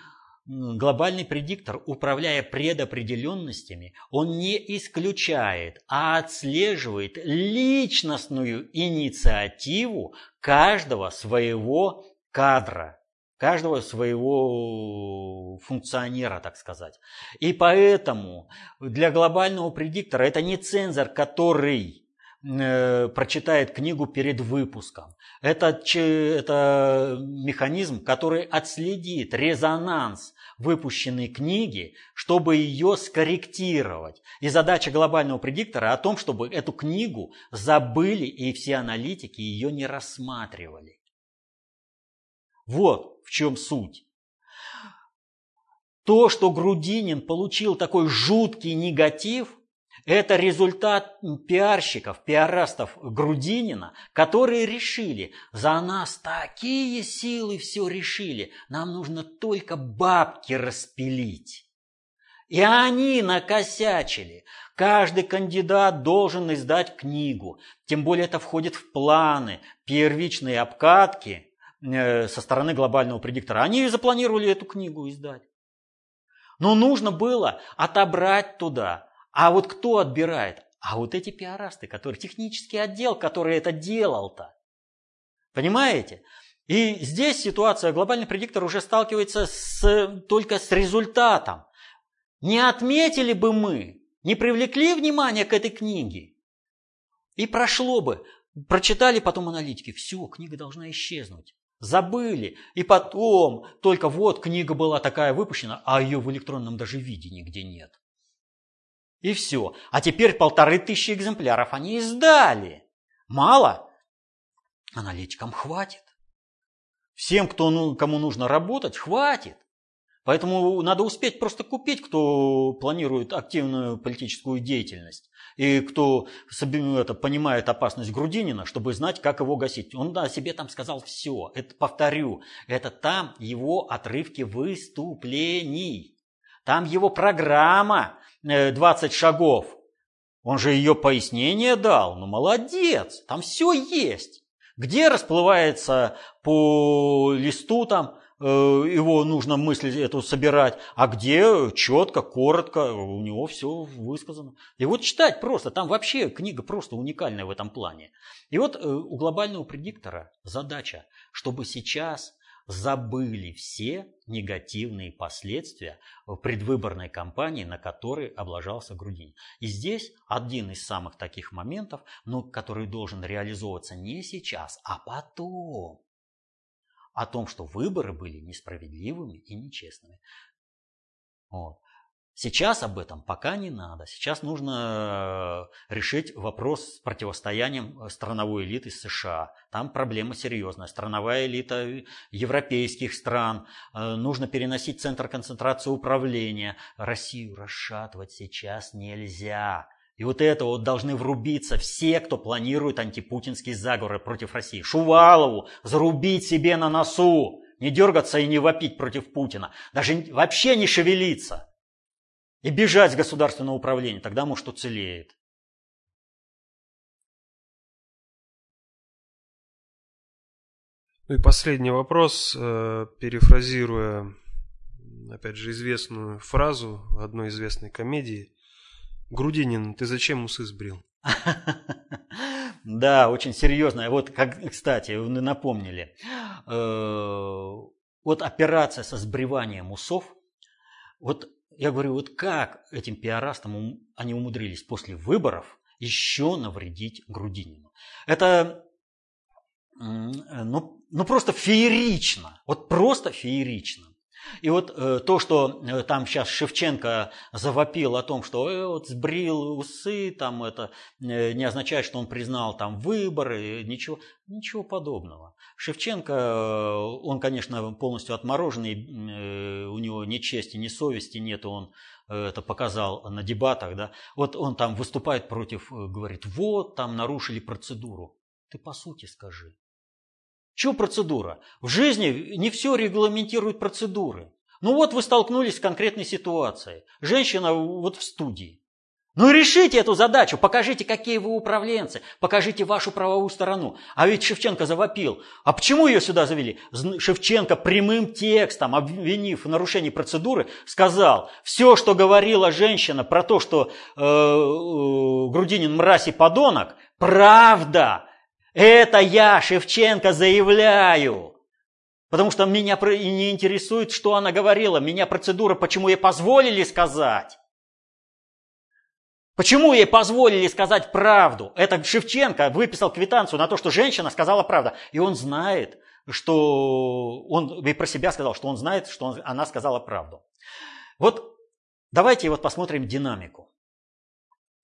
глобальный предиктор, управляя предопределенностями, он не исключает, а отслеживает личностную инициативу каждого своего кадра, каждого своего функционера, так сказать. И поэтому для глобального предиктора это не цензор, который э, прочитает книгу перед выпуском. Это, это механизм, который отследит резонанс выпущенной книги, чтобы ее скорректировать. И задача глобального предиктора о том, чтобы эту книгу забыли и все аналитики ее не рассматривали. Вот в чем суть. То, что Грудинин получил такой жуткий негатив, это результат пиарщиков, пиарастов Грудинина, которые решили, за нас такие силы все решили, нам нужно только бабки распилить. И они накосячили. Каждый кандидат должен издать книгу. Тем более это входит в планы, первичные обкатки э, со стороны глобального предиктора. Они запланировали эту книгу издать. Но нужно было отобрать туда а вот кто отбирает? А вот эти пиарасты, которые технический отдел, который это делал-то. Понимаете? И здесь ситуация, глобальный предиктор уже сталкивается с, только с результатом. Не отметили бы мы, не привлекли внимание к этой книге, и прошло бы. Прочитали потом аналитики, все, книга должна исчезнуть. Забыли. И потом, только вот книга была такая выпущена, а ее в электронном даже виде нигде нет. И все. А теперь полторы тысячи экземпляров они издали. Мало? Аналитикам хватит. Всем, кто, ну, кому нужно работать, хватит. Поэтому надо успеть просто купить, кто планирует активную политическую деятельность и кто это, понимает опасность Грудинина, чтобы знать, как его гасить. Он о себе там сказал все. Это, повторю, это там его отрывки выступлений. Там его программа 20 э, шагов. Он же ее пояснение дал. Ну, молодец, там все есть. Где расплывается по листу там, э, его нужно мысль эту собирать, а где четко, коротко, у него все высказано. И вот читать просто, там вообще книга просто уникальная в этом плане. И вот э, у глобального предиктора задача, чтобы сейчас забыли все негативные последствия предвыборной кампании, на которой облажался Грудинин. И здесь один из самых таких моментов, но который должен реализовываться не сейчас, а потом. О том, что выборы были несправедливыми и нечестными. Вот. Сейчас об этом пока не надо. Сейчас нужно э, решить вопрос с противостоянием э, страновой элиты США. Там проблема серьезная. Страновая элита европейских стран. Э, нужно переносить центр концентрации управления. Россию расшатывать сейчас нельзя. И вот это вот должны врубиться все, кто планирует антипутинские заговоры против России. Шувалову зарубить себе на носу. Не дергаться и не вопить против Путина. Даже вообще не шевелиться и бежать с государственного управления, тогда, может, уцелеет. Ну и последний вопрос, э, перефразируя, опять же, известную фразу одной известной комедии. Грудинин, ты зачем усы сбрил? Да, очень серьезно. Вот, как, кстати, вы напомнили. Э, вот операция со сбриванием усов, вот я говорю, вот как этим пиарастам они умудрились после выборов еще навредить Грудинину? Это ну, ну просто феерично, вот просто феерично. И вот э, то, что э, там сейчас Шевченко завопил о том, что э, вот сбрил усы, там это э, не означает, что он признал там выборы, ничего, ничего подобного. Шевченко, э, он, конечно, полностью отмороженный, э, у него ни чести, ни совести нет, он э, это показал на дебатах, да. Вот он там выступает против, э, говорит, вот там нарушили процедуру. Ты по сути скажи, что процедура? В жизни не все регламентирует процедуры. Ну вот вы столкнулись с конкретной ситуацией. Женщина вот в студии. Ну решите эту задачу, покажите, какие вы управленцы, покажите вашу правовую сторону. А ведь Шевченко завопил. А почему ее сюда завели? Шевченко прямым текстом, обвинив в нарушении процедуры, сказал, все, что говорила женщина про то, что э, э, Грудинин мразь и подонок, правда. Это я, Шевченко, заявляю. Потому что меня не интересует, что она говорила. Меня процедура, почему ей позволили сказать. Почему ей позволили сказать правду? Это Шевченко выписал квитанцию на то, что женщина сказала правду. И он знает, что он и про себя сказал, что он знает, что он, она сказала правду. Вот давайте вот посмотрим динамику.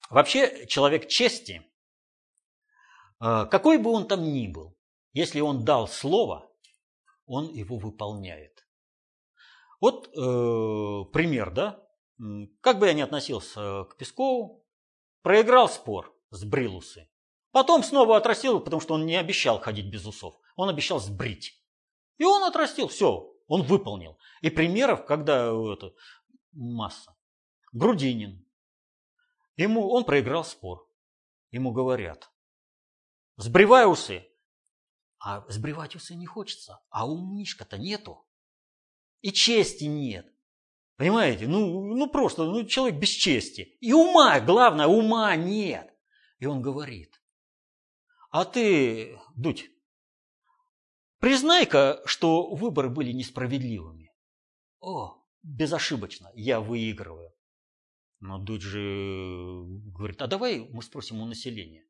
Вообще человек чести какой бы он там ни был, если он дал слово, он его выполняет. Вот э, пример, да? Как бы я ни относился к Пескову, проиграл спор с брилусы. Потом снова отрастил, потому что он не обещал ходить без усов. Он обещал сбрить. И он отрастил, все, он выполнил. И примеров, когда это, масса. Грудинин. Ему, он проиграл спор. Ему говорят, Сбривай усы. А сбривать усы не хочется. А умнишка-то нету. И чести нет. Понимаете? Ну, ну просто, ну человек без чести. И ума, главное, ума нет. И он говорит. А ты, Дудь, признай-ка, что выборы были несправедливыми. О, безошибочно, я выигрываю. Но Дудь же говорит, а давай мы спросим у населения.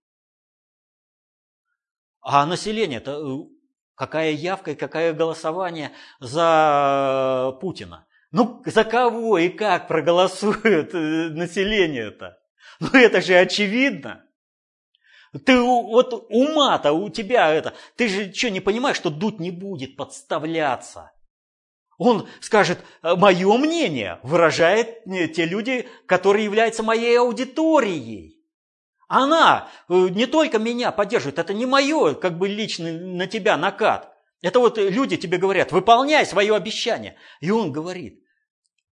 А население-то э, какая явка и какое голосование за Путина? Ну, за кого и как проголосует э, население-то? Ну, это же очевидно. Ты вот ума-то у тебя это, ты же что, не понимаешь, что Дудь не будет подставляться? Он скажет, «Э, мое мнение выражает те люди, которые являются моей аудиторией. Она э, не только меня поддерживает, это не мое, как бы личный на тебя накат. Это вот люди тебе говорят, выполняй свое обещание. И он говорит,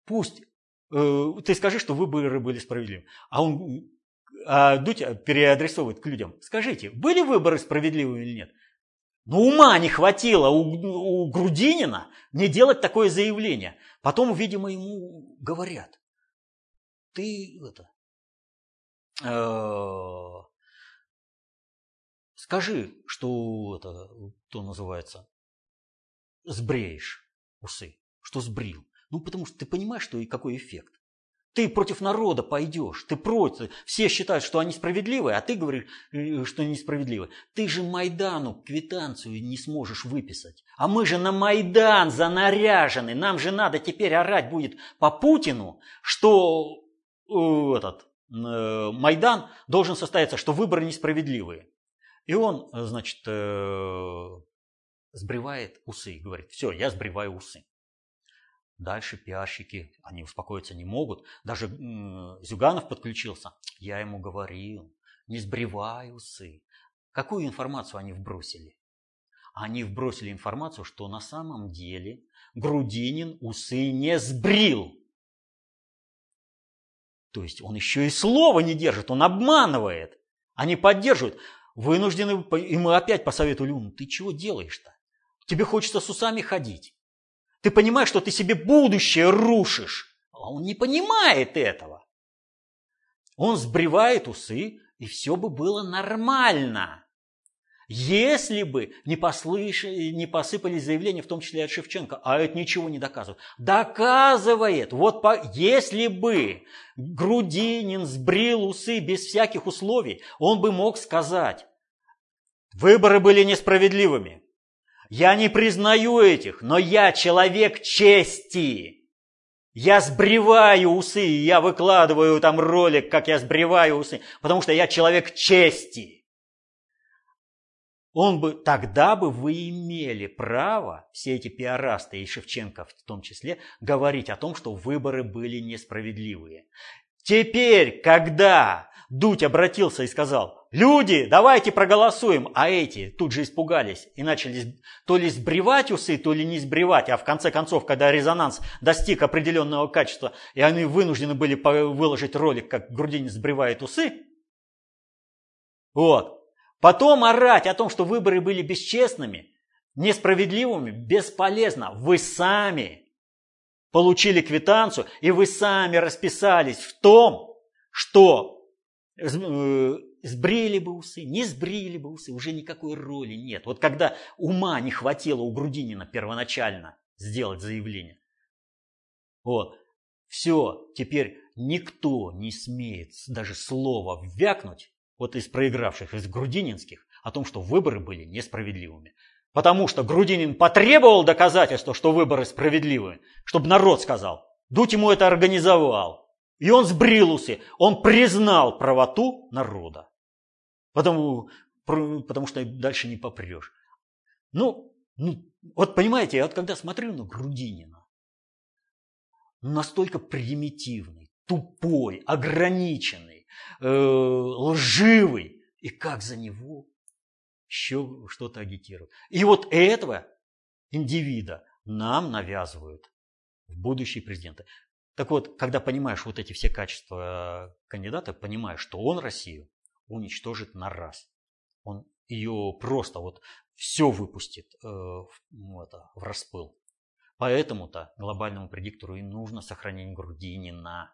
пусть э, ты скажи, что выборы были справедливы. А он, а Дудь переадресовывает к людям. Скажите, были выборы справедливыми или нет? Но ума не хватило у, у Грудинина не делать такое заявление. Потом, видимо, ему говорят, ты это, скажи, что это, то называется, сбреешь усы, что сбрил. Ну, потому что ты понимаешь, что и какой эффект. Ты против народа пойдешь, ты против. Все считают, что они справедливы, а ты говоришь, э, что несправедливы. Ты же Майдану квитанцию не сможешь выписать. А мы же на Майдан занаряжены. Нам же надо теперь орать будет по Путину, что э, этот, Э, Майдан должен состояться, что выборы несправедливые. И он, э, значит, э, сбривает усы, говорит, все, я сбриваю усы. Дальше пиарщики, они успокоиться не могут. Даже Зюганов подключился. Я ему говорил, не сбривай усы. Какую информацию они вбросили? Они вбросили информацию, что на самом деле Грудинин усы не сбрил. То есть он еще и слова не держит, он обманывает. Они поддерживают. Вынуждены, и мы опять посоветовали, ну ты чего делаешь-то? Тебе хочется с усами ходить. Ты понимаешь, что ты себе будущее рушишь. А он не понимает этого. Он сбривает усы, и все бы было нормально. Если бы не, послыш... не посыпались заявления, в том числе от Шевченко, а это ничего не доказывает. Доказывает! Вот по... если бы Грудинин сбрил усы без всяких условий, он бы мог сказать, выборы были несправедливыми. Я не признаю этих, но я человек чести. Я сбриваю усы, я выкладываю там ролик, как я сбриваю усы, потому что я человек чести он бы, тогда бы вы имели право, все эти пиарасты и Шевченко в том числе, говорить о том, что выборы были несправедливые. Теперь, когда Дудь обратился и сказал, люди, давайте проголосуем, а эти тут же испугались и начали то ли сбривать усы, то ли не сбривать, а в конце концов, когда резонанс достиг определенного качества, и они вынуждены были выложить ролик, как Грудинин сбривает усы, вот, Потом орать о том, что выборы были бесчестными, несправедливыми, бесполезно. Вы сами получили квитанцию, и вы сами расписались в том, что э, сбрили бы усы, не сбрили бы усы, уже никакой роли нет. Вот когда ума не хватило у Грудинина первоначально сделать заявление, вот, все, теперь никто не смеет даже слова ввякнуть вот из проигравших, из грудининских, о том, что выборы были несправедливыми. Потому что Грудинин потребовал доказательства, что выборы справедливы, чтобы народ сказал. Дудь ему это организовал. И он сбрил усы, он признал правоту народа. Потому, потому что дальше не попрешь. Ну, ну, вот понимаете, я вот когда смотрю на Грудинина, настолько примитивный, тупой, ограниченный, э, лживый. И как за него еще что-то агитируют. И вот этого индивида нам навязывают в будущие президенты. Так вот, когда понимаешь вот эти все качества кандидата, понимаешь, что он Россию уничтожит на раз. Он ее просто вот все выпустит э, в, ну, это, в распыл. Поэтому-то глобальному предиктору и нужно сохранение Грудинина.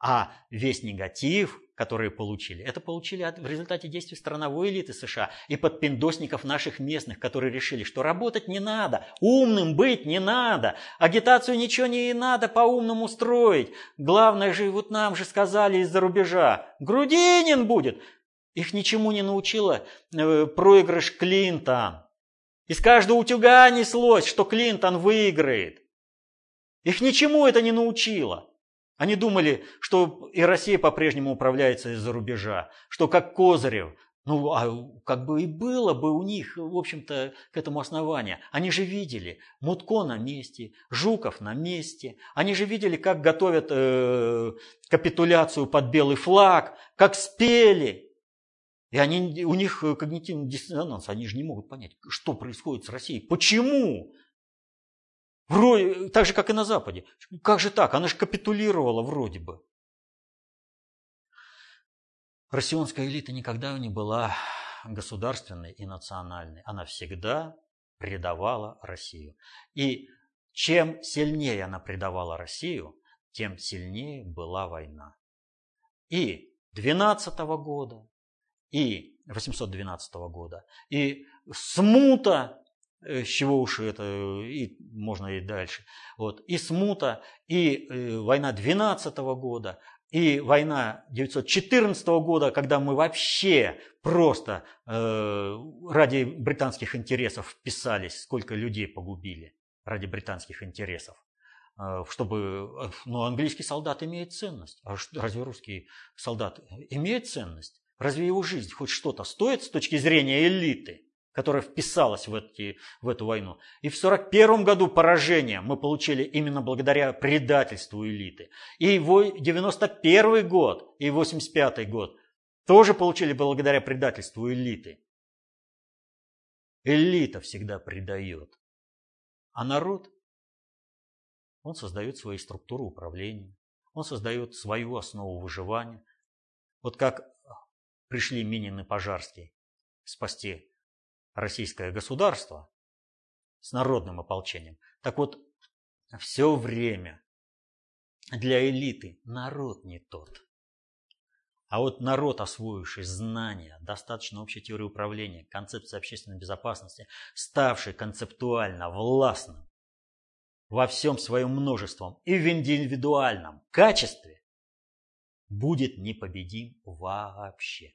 А весь негатив, который получили, это получили в результате действий страновой элиты США и подпиндосников наших местных, которые решили, что работать не надо, умным быть не надо, агитацию ничего не надо по-умному строить. Главное же, вот нам же сказали из-за рубежа, Грудинин будет. Их ничему не научила э, проигрыш Клинтон. Из каждого утюга неслось, что Клинтон выиграет. Их ничему это не научило. Они думали, что и Россия по-прежнему управляется из-за рубежа, что как Козырев, ну, а как бы и было бы у них, в общем-то, к этому основание. Они же видели Мутко на месте, Жуков на месте. Они же видели, как готовят э, капитуляцию под белый флаг, как спели. И они, у них когнитивный диссонанс, они же не могут понять, что происходит с Россией. Почему? Вроде, так же, как и на Западе. Как же так? Она же капитулировала вроде бы. Россионская элита никогда не была государственной и национальной. Она всегда предавала Россию. И чем сильнее она предавала Россию, тем сильнее была война. И 12 -го года, и 812 года, и смута с чего уж это, и можно и дальше. Вот. И смута, и э, война 12 года, и война 1914 года, когда мы вообще просто э, ради британских интересов вписались, сколько людей погубили ради британских интересов. Э, чтобы, э, ну, английский солдат имеет ценность. А разве русский солдат имеет ценность? Разве его жизнь хоть что-то стоит с точки зрения элиты? Которая вписалась в, эти, в эту войну. И в 1941 году поражение мы получили именно благодаря предательству элиты. И в 91 год, и 85 год тоже получили благодаря предательству элиты. Элита всегда предает. А народ, он создает свои структуры управления, он создает свою основу выживания. Вот как пришли Минин и Пожарский спасти российское государство с народным ополчением. Так вот, все время для элиты народ не тот. А вот народ, освоивший знания, достаточно общей теории управления, концепции общественной безопасности, ставший концептуально властным во всем своем множеством и в индивидуальном качестве, будет непобедим вообще.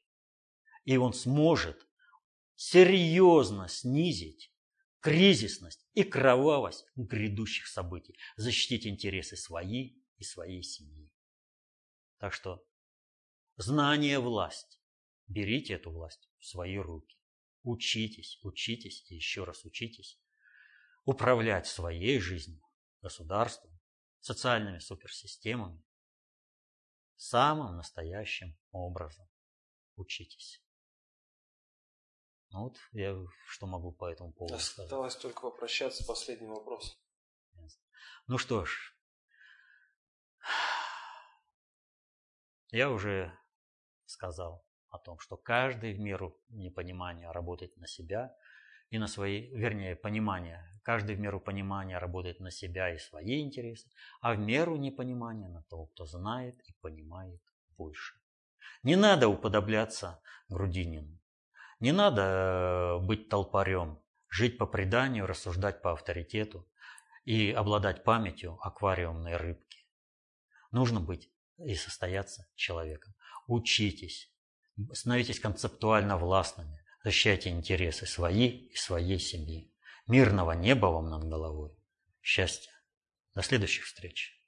И он сможет серьезно снизить кризисность и кровавость грядущих событий, защитить интересы свои и своей семьи. Так что Знание – власть. Берите эту власть в свои руки. Учитесь, учитесь и еще раз учитесь управлять своей жизнью, государством, социальными суперсистемами самым настоящим образом. Учитесь. Ну вот я что могу по этому поводу сказать. Осталось только попрощаться. Последний вопрос. Ну что ж, я уже сказал о том, что каждый в меру непонимания работает на себя и на свои, вернее, понимания, каждый в меру понимания работает на себя и свои интересы, а в меру непонимания на того, кто знает и понимает больше. Не надо уподобляться Грудинину, не надо э, быть толпарем, жить по преданию, рассуждать по авторитету и обладать памятью аквариумной рыбки. Нужно быть и состояться человеком. Учитесь, становитесь концептуально властными, защищайте интересы свои и своей семьи. Мирного неба вам над головой. Счастья. До следующих встреч.